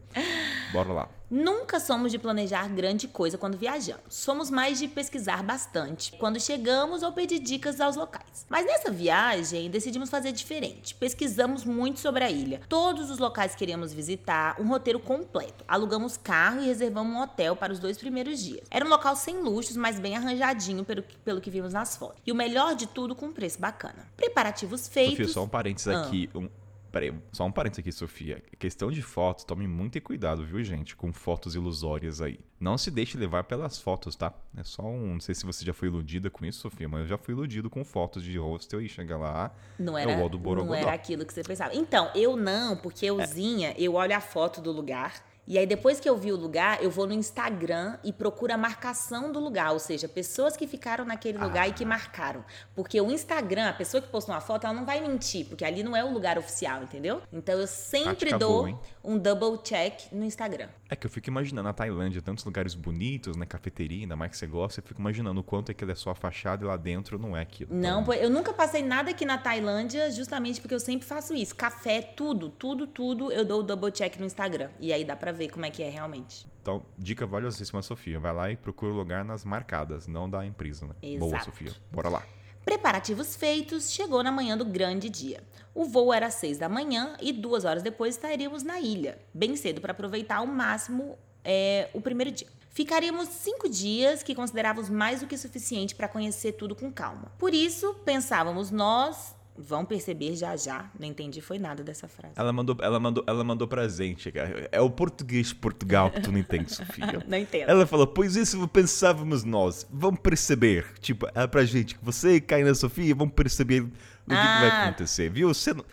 Bora lá. Nunca somos de planejar grande coisa quando viajamos. Somos mais de pesquisar bastante quando chegamos ou pedir dicas aos locais. Mas nessa viagem decidimos fazer diferente. Pesquisamos muito sobre a ilha, todos os locais que queríamos visitar, um roteiro completo. Alugamos carro e reservamos um hotel para os dois primeiros dias. Era um local sem luxos, mas bem arranjadinho pelo que, pelo que vimos nas fotos. E o melhor de tudo, com um preço bacana. Preparativos feitos. Sofia, só um parênteses Ah. aqui. Um, peraí, só um parênteses aqui, Sofia. Questão de fotos, tome muito cuidado, viu, gente? Com fotos ilusórias aí. Não se deixe levar pelas fotos, tá? É só um. Não sei se você já foi iludida com isso, Sofia, mas eu já fui iludido com fotos de hostel e chega lá. Não É era, o Wall do não era aquilo que você pensava. Então, eu não, porque euzinha, eu olho a foto do lugar. E aí, depois que eu vi o lugar, eu vou no Instagram e procuro a marcação do lugar. Ou seja, pessoas que ficaram naquele lugar e que marcaram. Porque o Instagram, a pessoa que postou uma foto, ela não vai mentir, porque ali não é o lugar oficial, entendeu? Então, eu sempre Tática dou boa, um double check no Instagram. É que eu fico imaginando a Tailândia, tantos lugares bonitos, né? Cafeteria, ainda mais que você gosta, eu fico imaginando o quanto aquilo é só a fachada e lá dentro não é aquilo. Não, Então, eu nunca passei nada aqui na Tailândia, justamente porque eu sempre faço isso. Café, tudo, tudo, tudo, eu dou o double check no Instagram. E aí dá pra ver como é que é realmente. Então, dica valiosíssima, Sofia. Vai lá e procura o lugar nas marcadas, não da empresa, né? Boa, Exato. Sofia. Bora lá. Preparativos feitos, chegou na manhã do grande dia. O voo era às seis da manhã e duas horas depois estaríamos na ilha, bem cedo para aproveitar ao máximo é, o primeiro dia. Ficaríamos cinco dias que considerávamos mais do que suficiente para conhecer tudo com calma. Por isso, pensávamos nós, vão perceber já já, não entendi foi nada dessa frase. Ela mandou, ela mandou, ela mandou presente. É o português de Portugal que tu não entende, Sofia. Não entendo. Ela falou, pois isso pensávamos nós. Vamos perceber. Tipo, é pra gente que você e Caína Sofia vão perceber o que, que vai Ah. acontecer, viu? Você não...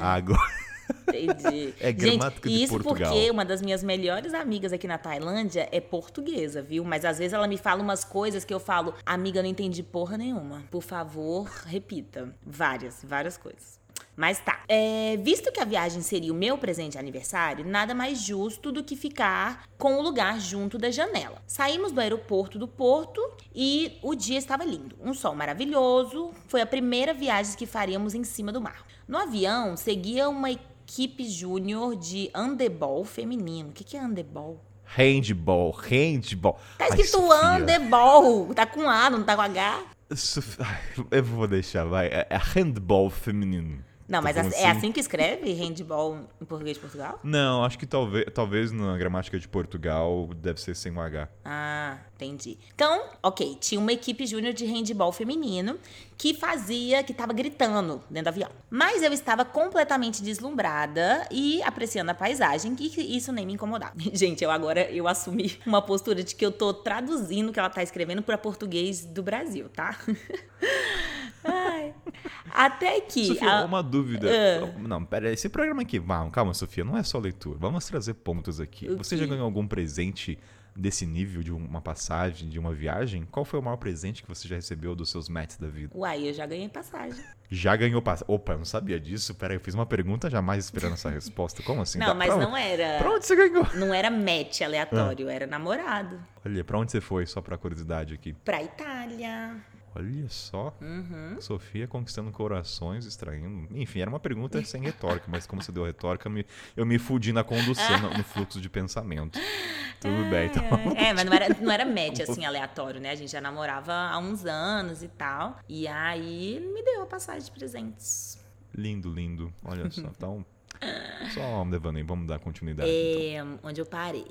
Agora... Entendi. É Gente, gramática de isso Portugal. porque uma das minhas melhores amigas aqui na Tailândia é portuguesa, viu? Mas às vezes ela me fala umas coisas que eu falo, amiga, não entendi porra nenhuma. Por favor, repita. Várias, várias coisas. Mas tá. É, visto que a viagem seria o meu presente de aniversário, nada mais justo do que ficar com o lugar junto da janela. Saímos do aeroporto do Porto e o dia estava lindo. Um sol maravilhoso. Foi a primeira viagem que faríamos em cima do mar. No avião, seguia uma equipe júnior de handebol feminino. O que, que é handebol? Handball, handball. Tá escrito handebol. Tá com A, não tá com H. Eu vou deixar, vai. É é handball feminino. Não, Tá mas bom é assim que escreve handball em português de Portugal? Não, acho que talvez, talvez na gramática de Portugal deve ser sem o H. Ah, entendi. Então, ok, tinha uma equipe júnior de handball feminino que fazia, que tava gritando dentro do avião. Mas eu estava completamente deslumbrada e apreciando a paisagem, que que isso nem me incomodava. Gente, eu agora eu assumi uma postura de que eu tô traduzindo o que ela tá escrevendo para português do Brasil, tá? Até que Sofia, a- uma dúvida. Ah. Não, pera esse programa aqui. Calma, Sofia, não é só leitura. Vamos trazer pontos aqui. O Você quê? já ganhou algum presente desse nível, de uma passagem, de uma viagem? Qual foi o maior presente que você já recebeu dos seus mates da vida? Uai, eu já ganhei passagem. Já ganhou passagem? Opa, eu não sabia disso. Pera aí, eu fiz uma pergunta jamais esperando essa resposta. Como assim? Não, mas pra não onde- era. Pra onde você ganhou? Não era match aleatório, era namorado. Olha, pra onde você foi? Só pra curiosidade aqui. Pra Itália. Olha só. Uhum. Sofia conquistando corações, extraindo. Enfim, era uma pergunta sem retórica, mas como você deu retórica, eu me, eu me fudi na condução, no, no fluxo de pensamento. Tudo bem, então. É, mas não era, não era match assim aleatório, né? A gente já namorava há uns anos e tal. E aí ele me deu a passagem de presentes. Lindo, lindo. Olha só. Então, só um devaneio. Vamos dar continuidade. então. É, onde eu parei.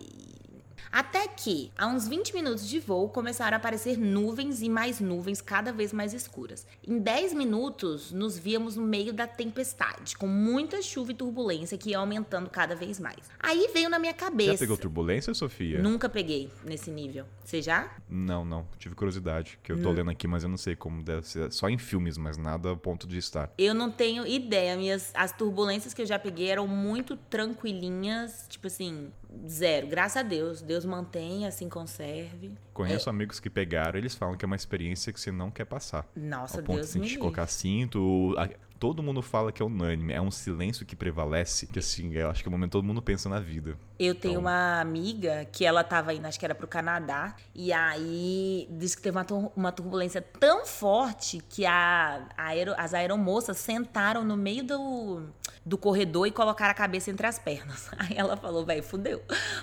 Até que, a uns 20 minutos de voo, começaram a aparecer nuvens e mais nuvens cada vez mais escuras. Em 10 minutos, nos víamos no meio da tempestade, com muita chuva e turbulência que ia aumentando cada vez mais. Aí veio na minha cabeça. Já pegou turbulência, Sofia? Nunca peguei nesse nível. Você já? Não, não. Tive curiosidade, que eu tô lendo aqui, mas eu não sei como deve ser. Só em filmes, mas nada a ponto de estar. Eu não tenho ideia. Minhas, as turbulências que eu já peguei eram muito tranquilinhas, tipo assim, zero. Graças a Deus. Deus mantém, assim conserve. Conheço amigos que pegaram, eles falam que é uma experiência que você não quer passar. Nossa, Ao ponto Deus assim, me de livre. colocar cinto. a- Todo mundo fala que é unânime. É um silêncio que prevalece. Que assim, eu acho que é o momento todo mundo pensa na vida. Eu tenho Então- uma amiga que ela tava indo, acho que era pro Canadá, e aí disse que teve uma, tur- uma turbulência tão forte que a, a aero- as aeromoças sentaram no meio do, do corredor e colocaram a cabeça entre as pernas. Aí ela falou, velho, fudeu.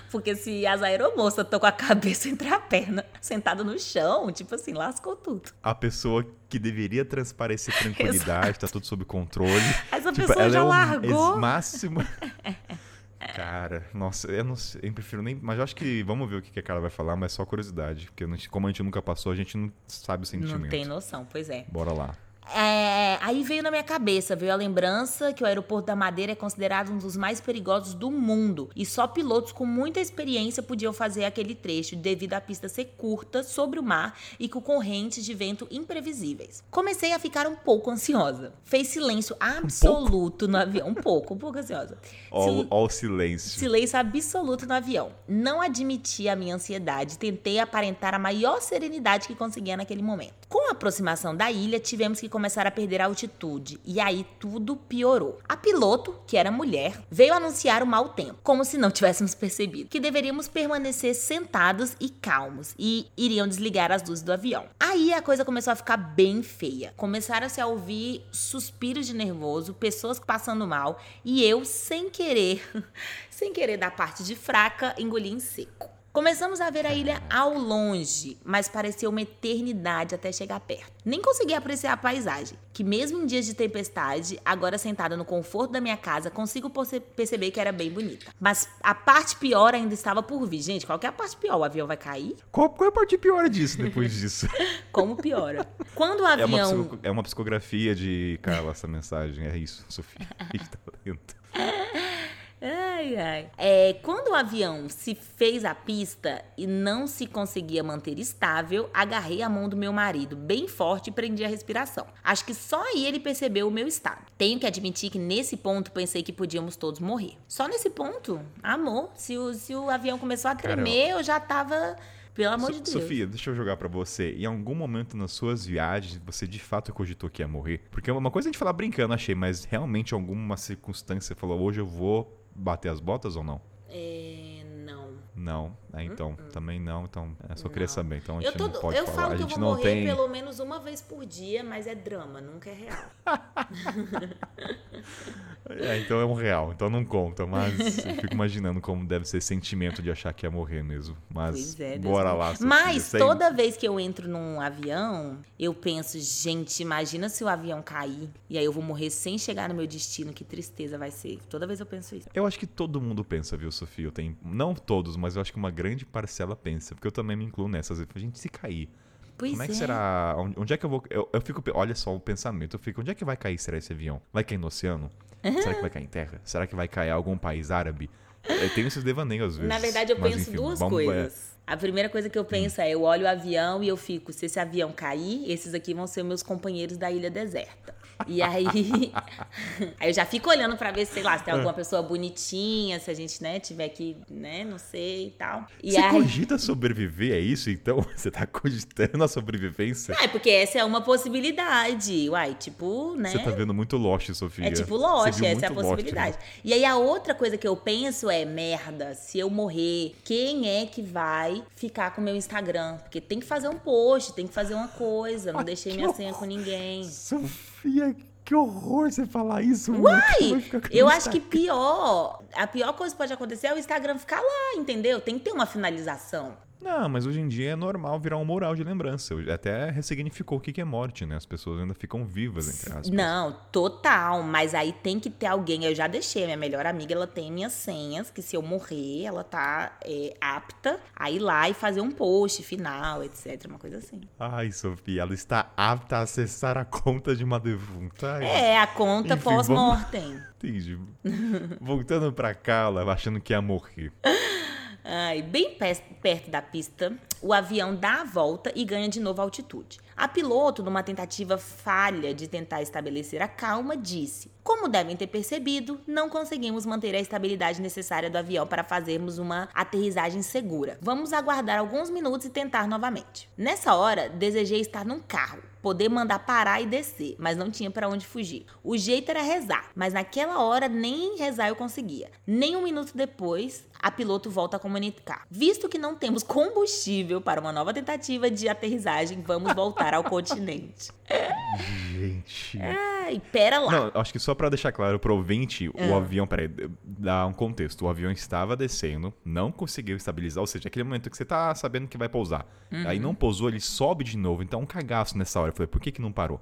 Porque se as aeromoças estão com a cabeça entre a perna, sentada no chão, tipo assim, lascou tudo. A pessoa que deveria transparecer tranquilidade, tá tudo sob controle. Essa Tipo, pessoa ela já é largou. máximo. Cara, nossa, eu não sei, eu prefiro nem. Mas eu acho que vamos ver o que que a cara vai falar, mas só curiosidade. Porque como a gente nunca passou, a gente não sabe o sentimento. Não tem noção, pois é. Bora lá. É, aí veio na minha cabeça, veio a lembrança que o aeroporto da Madeira é considerado um dos mais perigosos do mundo e só pilotos com muita experiência podiam fazer aquele trecho devido à pista ser curta sobre o mar e com correntes de vento imprevisíveis. Comecei a ficar um pouco ansiosa. Fez silêncio absoluto no avião, um pouco, um pouco ansiosa. Ó, Sil- o- ó o silêncio. Silêncio absoluto no avião. Não admiti a minha ansiedade, tentei aparentar a maior serenidade que conseguia naquele momento. Com a aproximação da ilha, tivemos que começar a perder a altitude, e aí tudo piorou. A piloto, que era mulher, veio anunciar o mau tempo, como se não tivéssemos percebido, que deveríamos permanecer sentados e calmos, e iriam desligar as luzes do avião. Aí a coisa começou a ficar bem feia. Começaram-se a ouvir suspiros de nervoso, pessoas passando mal, e eu, sem querer, sem querer da parte de fraca, engoli em seco. Começamos a ver a ilha ao longe, mas parecia uma eternidade até chegar perto. Nem consegui apreciar a paisagem, que mesmo em dias de tempestade, agora sentada no conforto da minha casa, consigo perce- perceber que era bem bonita. Mas a parte pior ainda estava por vir. Gente, qual que é a parte pior? O avião vai cair? Qual, qual é a parte pior disso depois disso? Como piora? Quando o é, uma avião... psico- é uma psicografia de Carla essa mensagem. É isso, Sofia. A gente tá lendo. Ai, ai. É, quando o avião se fez a pista e não se conseguia manter estável, agarrei a mão do meu marido bem forte e prendi a respiração. Acho que só aí ele percebeu o meu estado. Tenho que admitir que nesse ponto pensei que podíamos todos morrer. Só nesse ponto, amor, se o, se o avião começou a tremer, eu já tava. Pelo amor So- de Deus. Sofia, deixa eu jogar pra você. Em algum momento nas suas viagens, você de fato cogitou que ia morrer? Porque é uma coisa a gente falar brincando, achei, mas realmente em alguma circunstância você falou, hoje eu vou bater as botas ou não? É, não. Não. É, então, também não. Então, é, só queria saber. Então a gente Eu, tô, não pode eu falar. falo a que eu gente vou não morrer tem. pelo menos uma vez por dia, mas é drama, nunca é real. É, então é um real, então não conta, mas eu fico imaginando como deve ser sentimento de achar que ia morrer mesmo. Mas é, bora lá. Mas sem- toda vez que eu entro num avião, eu penso, gente, imagina se o avião cair e aí eu vou morrer sem chegar no meu destino, que tristeza vai ser. Toda vez eu penso isso. Eu acho que todo mundo pensa, viu, Sofia? Eu tenho... Não todos, mas eu acho que uma grande parcela pensa. Porque eu também me incluo nessas. A gente, se cair, Pois como é que é. será? Onde, é que eu vou. Eu, eu fico. Olha só o pensamento. Eu fico. Onde é que vai cair será esse avião? Vai cair no oceano? Será que vai cair em terra? Será que vai cair em algum país árabe? Eu tenho esses devaneios às vezes. Na verdade, eu Mas, penso enfim, duas é, coisas. A primeira coisa que eu penso é, eu olho o avião e eu fico, se esse avião cair, esses aqui vão ser meus companheiros da ilha deserta. E aí, aí eu já fico olhando pra ver, sei lá, se tem alguma pessoa bonitinha, se a gente, né, tiver que, né, não sei e tal. E Você aí, cogita sobreviver, é isso? Então, você tá cogitando a sobrevivência? Ah, é porque essa é uma possibilidade. Uai, tipo, né? Você tá vendo muito Lost, Sofia. É tipo Lost, essa é a muito Lost, possibilidade. né? E aí a outra coisa que eu penso é, merda, se eu morrer, quem é que vai ficar com o meu Instagram? Porque tem que fazer um post, tem que fazer uma coisa. Não Ah, deixei minha senha com ninguém. Sofia, que horror você falar isso. mano. Quem vai Ai, ficar com eu isso? acho que pior, a pior coisa que pode acontecer é o Instagram ficar lá, entendeu? Tem que ter uma finalização. Não, mas hoje em dia é normal virar um mural de lembrança. Até ressignificou o que é morte, né? As pessoas ainda ficam vivas, entre aspas. Não, total. Mas aí tem que ter alguém. Eu já deixei. Minha melhor amiga, ela tem minhas senhas, que se eu morrer, ela tá é, apta a ir lá e fazer um post final, etc. Uma coisa assim. Ai, Sofia, ela está apta a acessar a conta de uma defunta. Ai. É, a conta pós-mortem. Vamos... Entendi. Voltando pra cá, ela achando que ia morrer. Ai, bem perto da pista, o avião dá a volta e ganha de novo altitude. A piloto, numa tentativa falha de tentar estabelecer a calma, disse: Como devem ter percebido, não conseguimos manter a estabilidade necessária do avião para fazermos uma aterrissagem segura. Vamos aguardar alguns minutos e tentar novamente. Nessa hora, desejei estar num carro, poder mandar parar e descer, mas não tinha para onde fugir. O jeito era rezar, mas naquela hora nem rezar eu conseguia. Nem um minuto depois, a piloto volta a comunicar: Visto que não temos combustível para uma nova tentativa de aterrissagem, vamos voltar ao continente. Gente. Ai, pera lá. Não, acho que só para deixar claro pro ouvinte, o ah. avião, peraí, dá um contexto. O avião estava descendo, não conseguiu estabilizar, ou seja, aquele momento que você tá sabendo que vai pousar. Uhum. Aí não pousou, ele sobe de novo. Então, um cagaço nessa hora. Eu falei, por que que não parou?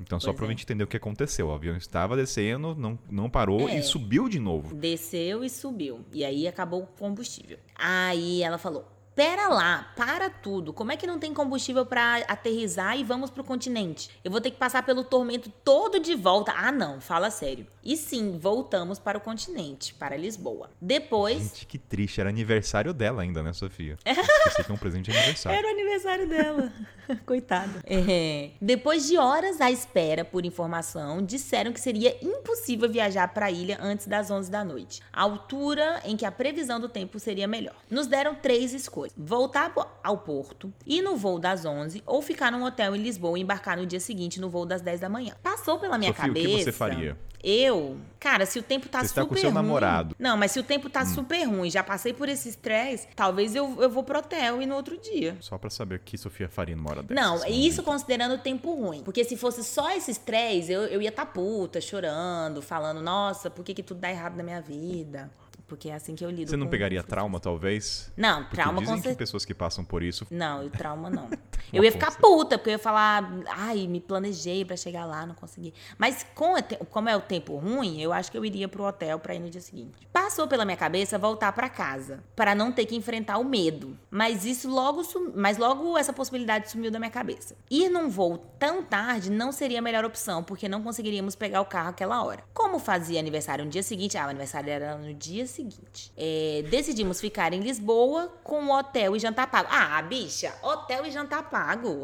Então, só para é. gente entender o que aconteceu. O avião estava descendo, não, não parou é, e subiu de novo. Desceu e subiu. E aí acabou o combustível. Aí ela falou: Pera lá, para tudo. Como é que não tem combustível para aterrizar e vamos pro continente? Eu vou ter que passar pelo tormento todo de volta. Ah, não, fala sério. E sim, voltamos para o continente, para Lisboa. Depois. Gente, que triste. Era aniversário dela ainda, né, Sofia? Esqueci que é um presente de aniversário. Era o aniversário dela. Coitada. É. Depois de horas à espera por informação, disseram que seria impossível viajar para a ilha antes das 11 da noite, a altura em que a previsão do tempo seria melhor. Nos deram três escolhas voltar ao porto, ir no voo das 11 ou ficar num hotel em Lisboa e embarcar no dia seguinte no voo das 10 da manhã. Passou pela minha Sofia, cabeça. O que você faria? Eu, cara, se o tempo tá Você super está com seu ruim, namorado. Não, mas se o tempo tá hum. super ruim, já passei por esse estresse, talvez eu, eu vou pro hotel e no outro dia. Só para saber o que Sofia faria numa hora dessa. Não, isso considerando o tempo ruim. Porque se fosse só esse estresse, eu, eu ia tá puta, chorando, falando, nossa, por que, que tudo dá errado na minha vida? Porque é assim que eu lido. Você não pegaria trauma, talvez? Não, porque trauma dizem com certeza. pessoas que passam por isso. Não, o trauma não. eu ia ficar puta, porque eu ia falar, ai, me planejei para chegar lá, não consegui. Mas com, como é o tempo ruim, eu acho que eu iria pro hotel para ir no dia seguinte. Passou pela minha cabeça voltar para casa, para não ter que enfrentar o medo. Mas isso logo, sum... mas logo essa possibilidade sumiu da minha cabeça. Ir num voo tão tarde não seria a melhor opção, porque não conseguiríamos pegar o carro aquela hora. Como fazia aniversário no dia seguinte, ah, o aniversário era no dia seguinte é, decidimos ficar em Lisboa com hotel e jantar pago. Ah, bicha, hotel e jantar pago.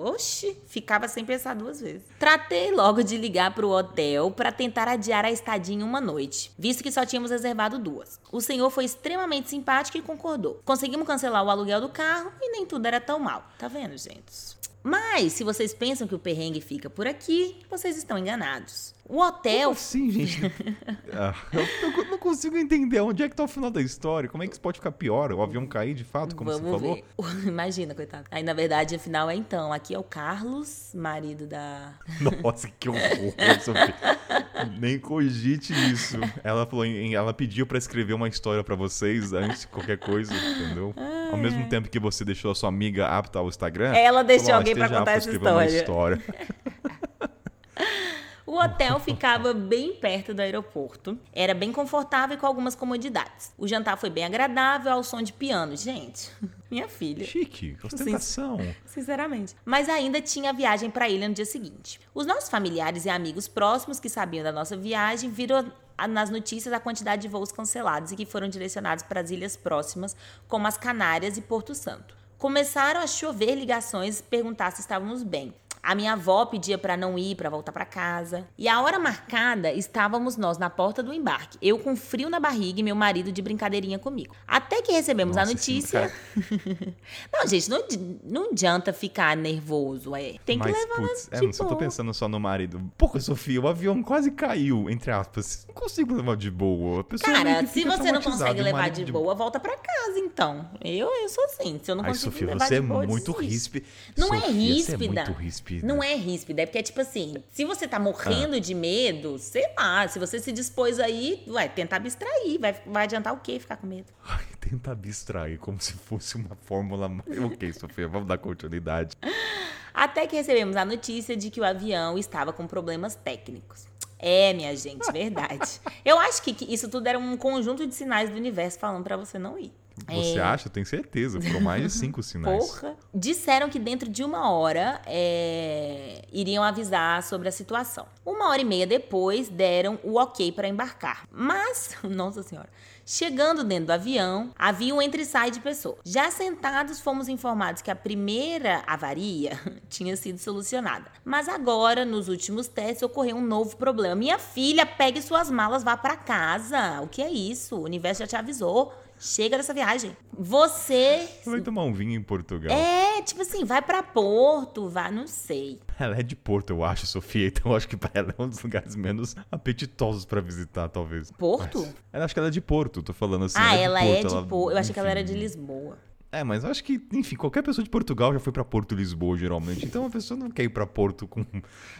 Oxi, ficava sem pensar duas vezes. Tratei logo de ligar pro hotel para tentar adiar a estadia em uma noite, visto que só tínhamos reservado duas. O senhor foi extremamente simpático e concordou. Conseguimos cancelar o aluguel do carro e nem tudo era tão mal. Tá vendo, gente? Mas, se vocês pensam que o perrengue fica por aqui, vocês estão enganados. O hotel. Como assim, gente? ah, eu não consigo entender onde é que tá o final da história. Como é que isso pode ficar pior? O avião cair de fato, como Vamos você falou? Ver. Imagina, coitado. Aí, na verdade, afinal é então. Aqui é o Carlos, marido da. Nossa, que horror, Sofia. Nem cogite isso. Ela falou, ela pediu para escrever uma história para vocês antes de qualquer coisa, entendeu? Ao mesmo tempo que você deixou a sua amiga apta ao Instagram. Ela deixou falou, alguém para contar essa história. história. O hotel ficava bem perto do aeroporto. Era bem confortável e com algumas comodidades. O jantar foi bem agradável ao som de piano. Gente, minha filha. Chique, ostentação. Sinceramente. Mas ainda tinha a viagem para a ilha no dia seguinte. Os nossos familiares e amigos próximos que sabiam da nossa viagem viram nas notícias a quantidade de voos cancelados e que foram direcionados para as ilhas próximas, como as Canárias e Porto Santo. Começaram a chover ligações e perguntar se estávamos bem. A minha avó pedia para não ir, para voltar para casa. E a hora marcada, estávamos nós na porta do embarque. Eu com frio na barriga e meu marido de brincadeirinha comigo. Até que recebemos Nossa, a notícia. não, gente, não, não adianta ficar nervoso, é. Tem que Mas, levar putz, é, não só tô pensando só no marido. Pô, Sofia, o avião quase caiu, entre aspas. Não consigo levar de boa. Cara, se você não consegue levar de, boa, volta para casa, então. Eu, eu sou assim. Se eu não Ai, consigo Sofia, levar você de é boa, muito ríspida. Não Sofia, é ríspida. Você é muito ríspida ríspida. Não é ríspida, é porque é tipo assim, se você tá morrendo ah. de medo, sei lá, se você se dispôs aí, vai tentar abstrair, vai, vai adiantar o quê ficar com medo? Ai, tenta abstrair como se fosse uma fórmula. Ok, Sofia, vamos dar continuidade. Até que recebemos a notícia de que o avião estava com problemas técnicos. É, minha gente, verdade. Eu acho que, que isso tudo era um conjunto de sinais do universo falando para você não ir. Você É. acha? Tenho certeza. Foram mais de cinco sinais. Porra. Disseram que dentro de uma hora é, iriam avisar sobre a situação. Uma hora e meia depois deram o ok para embarcar. Mas, nossa senhora, chegando dentro do avião, havia um entre e sai de pessoas. Já sentados, fomos informados que a primeira avaria tinha sido solucionada. Mas agora, nos últimos testes, ocorreu um novo problema. Minha filha, pegue suas malas, vá para casa. O que é isso? O universo já te avisou. Chega dessa viagem. Você Vai tomar um vinho em Portugal. é, tipo assim, vai pra Porto, vai, não sei. Ela é de Porto, eu acho, Sofia. Então eu acho que pra ela é um dos lugares menos apetitosos pra visitar, talvez. Porto? Mas- ela acho que ela é de Porto, tô falando assim. ah, de ela é de Porto. Eu achei que ela era de Lisboa. É, mas eu acho que, enfim, qualquer pessoa de Portugal já foi pra Porto Lisboa, geralmente. Então a pessoa não quer ir pra Porto com.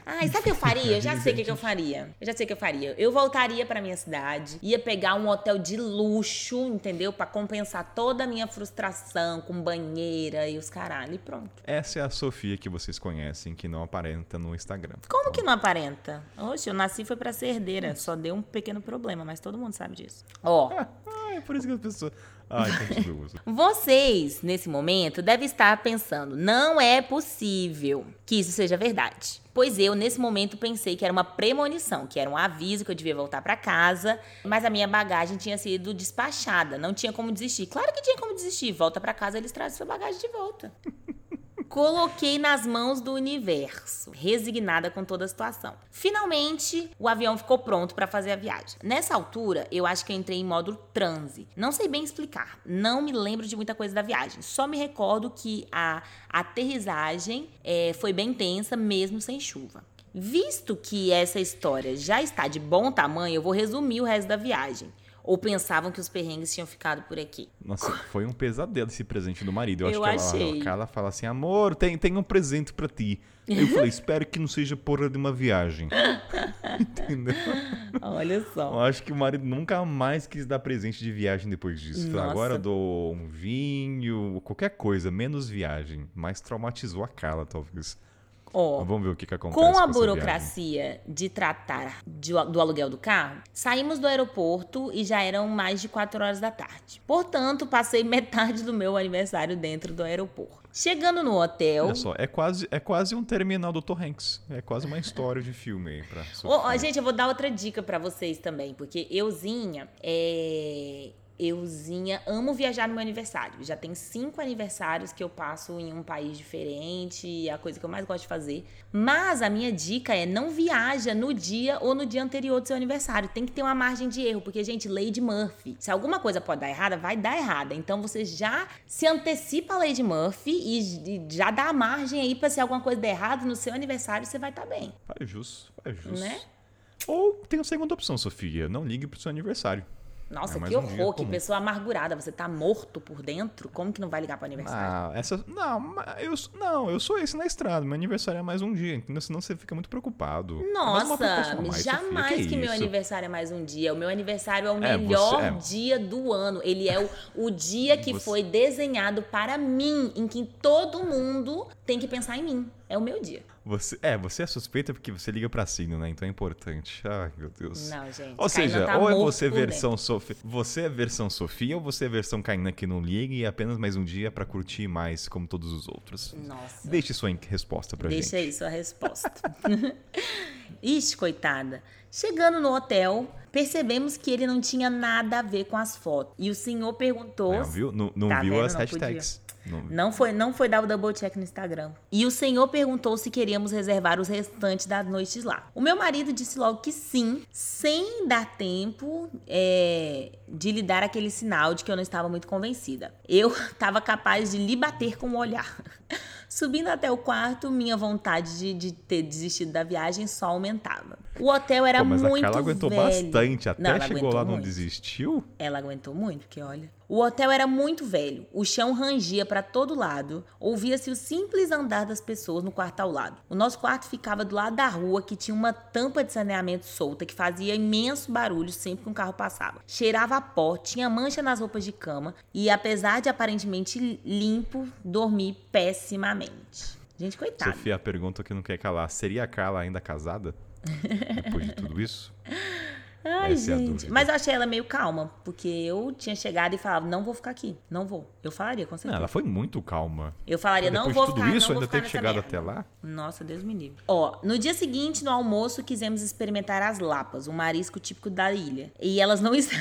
Ai, sabe o que eu faria? Eu já sei o que, que eu faria. Eu já sei o que eu faria. Eu voltaria pra minha cidade, ia pegar um hotel de luxo, entendeu? Pra compensar toda a minha frustração com banheira e os caralho. E pronto. Essa é a Sofia que vocês conhecem, que não aparenta no Instagram. Como que não aparenta? Oxe, eu nasci foi pra ser herdeira. Só deu um pequeno problema, mas todo mundo sabe disso. Ó. Ah, é por isso que as pessoas. Ai, continua. Vocês, nesse momento, devem estar pensando: não é possível que isso seja verdade. Pois eu, nesse momento, pensei que era uma premonição, que era um aviso que eu devia voltar pra casa, mas a minha bagagem tinha sido despachada, não tinha como desistir. Claro que tinha como desistir, volta pra casa, eles trazem sua bagagem de volta. Coloquei nas mãos do universo, resignada com toda a situação. Finalmente, o avião ficou pronto para fazer a viagem. Nessa altura, eu acho que eu entrei em modo transe. Não sei bem explicar, não me lembro de muita coisa da viagem. Só me recordo que a aterrissagem eh, foi bem tensa, mesmo sem chuva. Visto que essa história já está de bom tamanho, eu vou resumir o resto da viagem. Ou pensavam que os perrengues tinham ficado por aqui. Nossa, foi um pesadelo esse presente do marido. Eu, Eu acho que ela, achei. a Carla fala assim: amor, tem, tem um presente pra ti. Eu falei: espero que não seja porra de uma viagem. Entendeu? Olha Eu só. acho que o marido nunca mais quis dar presente de viagem depois disso. Nossa. Agora eu dou um vinho, qualquer coisa, menos viagem. Mas traumatizou a Carla, talvez. Ó, vamos ver o que, que acontece. Com a viagem. burocracia de tratar de- do aluguel do carro, saímos do aeroporto e já eram mais de 4 horas da tarde. Portanto, passei metade do meu aniversário dentro do aeroporto. Chegando no hotel. Olha só, é quase, é quase um terminal do Tom Hanks. É quase uma história de filme aí pra Sofia. gente, eu vou dar outra dica pra vocês também, porque euzinha é. Euzinha, amo viajar no meu aniversário. Já tem cinco aniversários que eu passo em um país diferente, é a coisa que eu mais gosto de fazer. Mas a minha dica é não viaja no dia ou no dia anterior do seu aniversário. Tem que ter uma margem de erro, porque, gente, Lady Murphy. Se alguma coisa pode dar errada, vai dar errada. Então você já se antecipa a Lady Murphy e, já dá a margem aí pra se alguma coisa der errado no seu aniversário, você vai estar bem. Faz jus, faz jus. Né? Ou tem a segunda opção, Sofia. Não ligue pro seu aniversário. Nossa, É que um horror, que pessoa amargurada. Você tá morto por dentro? Como que não vai ligar pro aniversário? Ah, essa. Não, eu, não, eu sou esse na estrada. Meu aniversário é mais um dia, entendeu? Senão você fica muito preocupado. É Nossa, a mais, jamais Sofia, que, meu aniversário é mais um dia. O meu aniversário é o É, melhor você- é. dia do ano. Ele é o, o dia que Você- foi desenhado para mim, em que todo mundo tem que pensar em mim. É o meu dia. Você, é, você é suspeita porque você liga pra signo, né? Então é importante. Ai, meu Deus. Não, gente. Ou seja, tá ou é você versão Sofia, você é versão Sofia, ou você é versão Kainan que não liga e é apenas mais um dia pra curtir mais como todos os outros. Nossa. Deixe sua resposta pra Deixa gente. aí sua resposta. Ixi, coitada. Chegando no hotel, percebemos que ele não tinha nada a ver com as fotos. E o senhor perguntou. Não viu, não, não Tá viu vendo? as Não hashtags. Não- foi, não foi dar o double check no Instagram. E o senhor perguntou se queríamos reservar os restantes das noites lá. O meu marido disse logo que sim, sem dar tempo é, de lhe dar aquele sinal de que eu não estava muito convencida. Eu estava capaz de lhe bater com o olhar. Subindo até o quarto, minha vontade de, de ter desistido da viagem só aumentava. O hotel era Pô, mas muito Carla aguentou velho. bastante. Até Não, chegou lá, não muito. desistiu. Ela aguentou muito, porque olha. O hotel era muito velho, o chão rangia para todo lado, ouvia-se o simples andar das pessoas no quarto ao lado. O nosso quarto ficava do lado da rua que tinha uma tampa de saneamento solta que fazia imenso barulho sempre que um carro passava. Cheirava a pó, tinha mancha nas roupas de cama e, apesar de aparentemente limpo, dormi pessimamente. Gente, coitada. Sofia, pergunta que não quer calar: seria a Carla ainda casada? Depois de tudo isso? Ai, Essa é gente. dúvida. Mas eu achei ela meio calma, porque eu tinha chegado e falava, não vou ficar aqui, não vou. Eu falaria, com Não, certeza. ela foi muito calma. Eu falaria, não vou de tudo ficar, isso, não vou ainda ficar teve nessa chegado merda. até lá? Nossa, Deus me livre. Ó, no dia seguinte, no almoço, quisemos experimentar as lapas, um marisco típico da ilha. E elas não estão...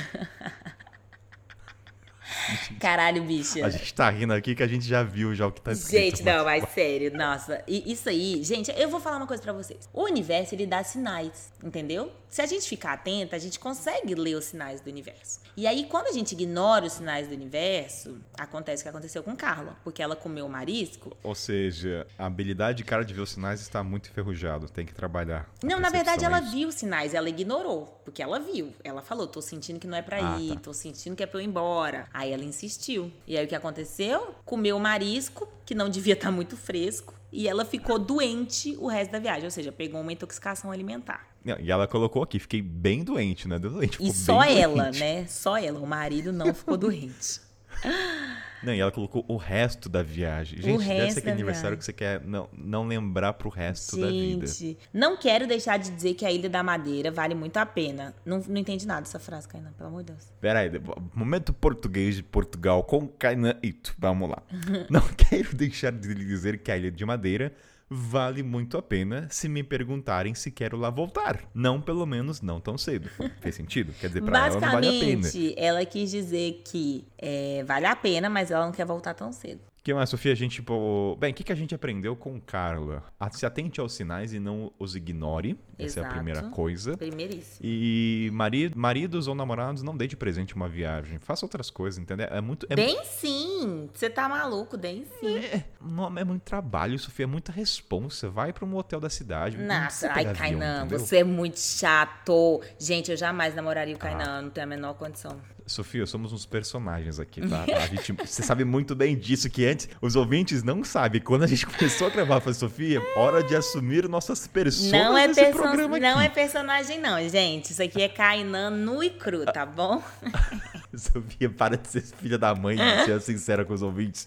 Caralho, bicha. A gente tá rindo aqui que a gente já viu já o que tá escrito. Gente, não, mas sério, nossa. E isso aí, gente, eu vou falar uma coisa pra vocês. O universo, ele dá sinais, entendeu? Se a gente ficar atenta, a gente consegue ler os sinais do universo. E aí, quando a gente ignora os sinais do universo, acontece o que aconteceu com Carla. Porque ela comeu o marisco. Ou seja, a habilidade de cara de ver os sinais está muito enferrujado. Tem que trabalhar. Não, na verdade, é ela viu os sinais, ela ignorou. Porque ela viu. Ela falou, tô sentindo que não é pra Ah, ir, tá. tô sentindo que é pra eu ir embora. Aí ela insistiu. E aí o que aconteceu? Comeu o marisco, que não devia estar muito fresco. E ela ficou doente o resto da viagem, ou seja, pegou uma intoxicação alimentar. Não, E ela colocou aqui, fiquei bem doente, né? Doente, E só ela, doente. né? Só ela. O marido não ficou doente. Não, e ela colocou o resto da viagem. Gente, deve resto ser aquele aniversário viagem. que você quer não, não lembrar pro resto da vida. Gente, não quero deixar de dizer que a Ilha da Madeira vale muito a pena. Não, não entendi nada dessa frase, Kainan, pelo amor de Deus. Pera aí, momento português de Portugal com Kainan Ito. Vamos lá. Não quero deixar de lhe dizer que a Ilha de Madeira vale muito a pena se me perguntarem se quero lá voltar. Não, pelo menos, não tão cedo. Fez sentido? Quer dizer, pra ela não vale a pena. Basicamente, ela quis dizer que é, vale a pena, mas ela não quer voltar tão cedo. O que mais, Sofia? A gente, tipo... Bem, o que, que a gente aprendeu com Carla? A- Se atente aos sinais e não os ignore. Essa é a primeira coisa. Primeiríssimo. E marido, maridos ou namorados, não dê de presente uma viagem. Faça outras coisas, entendeu? É muito... É, Bem sim. Você tá maluco, bem sim. é, não, é muito trabalho, Sofia. É muita responsa. Vai pra um hotel da cidade. Nossa, ai, Kainan, você é muito chato. Gente, eu jamais namoraria o Ah. Kainan, não tenho a menor condição. Sofia, somos uns personagens aqui, tá? A gente, você sabe muito bem disso, que antes os ouvintes não sabem. Quando a gente começou a gravar, falei, Sofia, hora de assumir nossas pessoas Não é, nesse perso- programa aqui. não é personagem, não, gente. Isso aqui é Kainan nu e cru, tá bom? Sofia, para de ser filha da mãe e ser sincera com os ouvintes.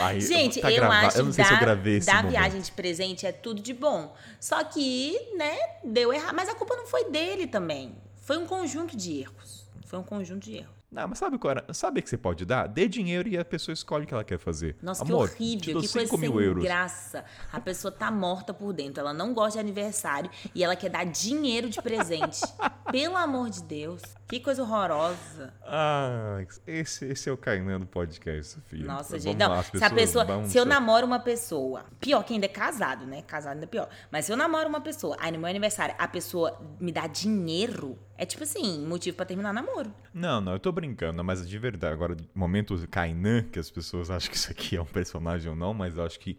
Ai, Gente, tá eu gravado. acho Eu não sei da, se eu gravei esse da momento. viagem de presente é tudo de bom. Só que, né, deu errado. Mas a culpa não foi dele também. Foi um conjunto de erros. Foi um conjunto de erros. Não, mas sabe qual era? Sabe o que você pode dar? Dê dinheiro e a pessoa escolhe o que ela quer fazer. Nossa, Amor, que horrível, que 5 coisa sem euros. graça. A pessoa tá morta por dentro, ela não gosta de aniversário e ela quer dar dinheiro de presente. Pelo amor de Deus, que coisa horrorosa. Ah, esse, esse é o Kainan do podcast, Sofia. Nossa, Vamos gente, não. se a pessoa, se eu namoro uma pessoa, pior que ainda é casado, né? Casado ainda é pior. Mas se eu namoro uma pessoa, aí no meu aniversário a pessoa me dá dinheiro, é tipo assim, motivo pra terminar namoro. Não, não, eu tô brincando, mas de verdade, agora, momento Kainan, que as pessoas acham que isso aqui é um personagem ou não, mas eu acho que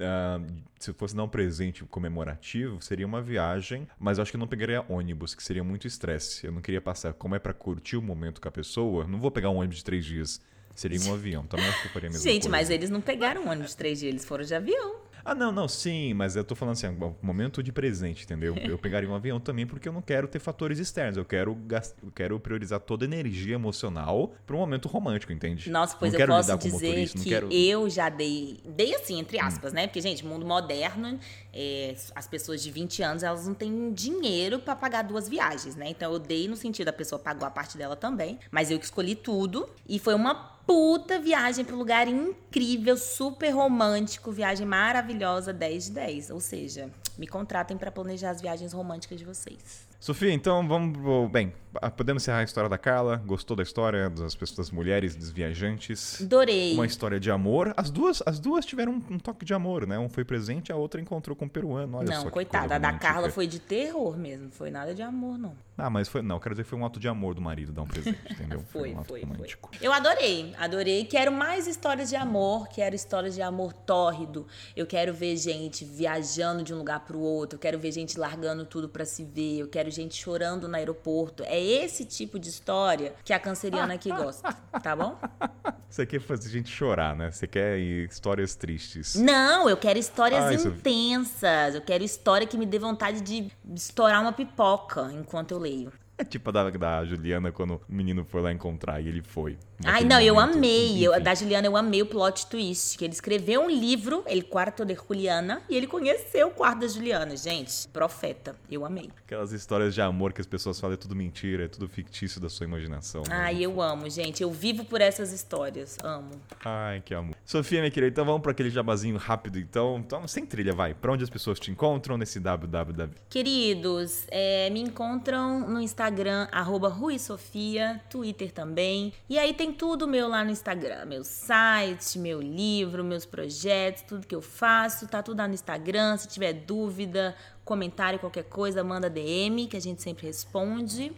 ah, se fosse dar um presente comemorativo, seria uma viagem, mas eu acho que eu não pegaria ônibus, que seria muito estresse. Eu não queria passar, como é pra curtir o momento com a pessoa, não vou pegar um ônibus de três dias. Seria um avião, também acho que eu faria a mesma Gente, coisa. mas eles não pegaram um ônibus de três dias, eles foram de avião. Ah, não, não, sim, mas eu tô falando assim, um momento de presente, entendeu? Eu pegaria um avião também porque eu não quero ter fatores externos, eu quero, gas- eu quero priorizar toda a energia emocional para um momento romântico, entende? Nossa, pois não eu posso dizer que quero... Hum. eu já dei, dei assim, entre aspas, né? Porque, gente, mundo moderno, é, as pessoas de 20 anos, elas não têm dinheiro pra pagar duas viagens, né? Então eu dei no sentido, a pessoa pagou a parte dela também, mas eu que escolhi tudo e foi uma puta viagem pra um lugar incrível, super romântico, viagem maravilhosa, 10 de 10. Ou seja, me contratem pra planejar as viagens românticas de vocês. Sofia, então vamos pro... Bem, podemos encerrar a história da Carla, gostou da história das pessoas, das mulheres, dos viajantes? Adorei. Uma história de amor. As duas, as duas tiveram um, um toque de amor, né? Um foi presente, a outra encontrou com um peruano. Olha só não, coitada, a da. Carla foi de terror mesmo, foi nada de amor, não. Ah, mas foi. Não, quero dizer que foi um ato de amor do marido dar um presente, entendeu? Foi, um ato foi, romântico. foi. Eu adorei, adorei. Quero mais histórias de amor, quero histórias de amor tórrido. Eu quero ver gente viajando de um lugar pro outro, eu quero ver gente largando tudo pra se ver, eu quero quero gente chorando no aeroporto. É esse tipo de história que a canceriana aqui gosta, tá bom? Você quer fazer gente chorar, né? Você quer histórias tristes. Não, eu quero histórias Ai, Sofia. intensas. Eu quero história que me dê vontade de estourar uma pipoca enquanto eu leio. É tipo a da, da Juliana quando o menino foi lá encontrar e ele foi. Ai, não, eu momento. amei. Eu, da Juliana, eu amei o plot twist. Que ele escreveu um livro, El Quarto de Juliana, e ele conheceu o quarto da Juliana, gente. Profeta. Eu amei. Aquelas histórias de amor que as pessoas falam é tudo mentira, é tudo fictício da sua imaginação. né? Ai, eu amo, gente. Eu vivo por essas histórias. Amo. Ai, que amor. Sofia, minha querida, então vamos para aquele jabazinho rápido, então. Então, sem trilha, vai. Pra onde as pessoas te encontram nesse www? Queridos, é, me encontram no Instagram, arroba Rui Sofia, Twitter também. E aí tem tudo meu lá no Instagram. Meu site, meu livro, meus projetos, tudo que eu faço, tá tudo lá no Instagram. Se tiver dúvida, comentário, qualquer coisa, manda DM, que a gente sempre responde.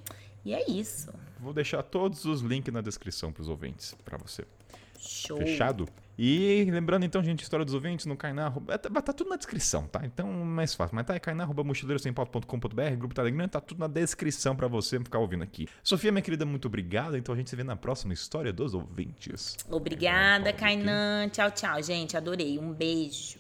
E é isso. Vou deixar todos os links na descrição pros ouvintes, pra você. Show. Fechado? E lembrando então, gente, história dos ouvintes no Kainá, arroba- tá, tá tudo na descrição, tá? Então mais fácil. Mas tá aí, Kainá, arroba mochileirosemposto.com.br, grupo Telegram, tá tudo na descrição pra você ficar ouvindo aqui. Sofia, minha querida, muito obrigado. Então a gente se vê na próxima história dos ouvintes. Obrigada. Kainan. Tchau, tchau, gente. Adorei. Um beijo.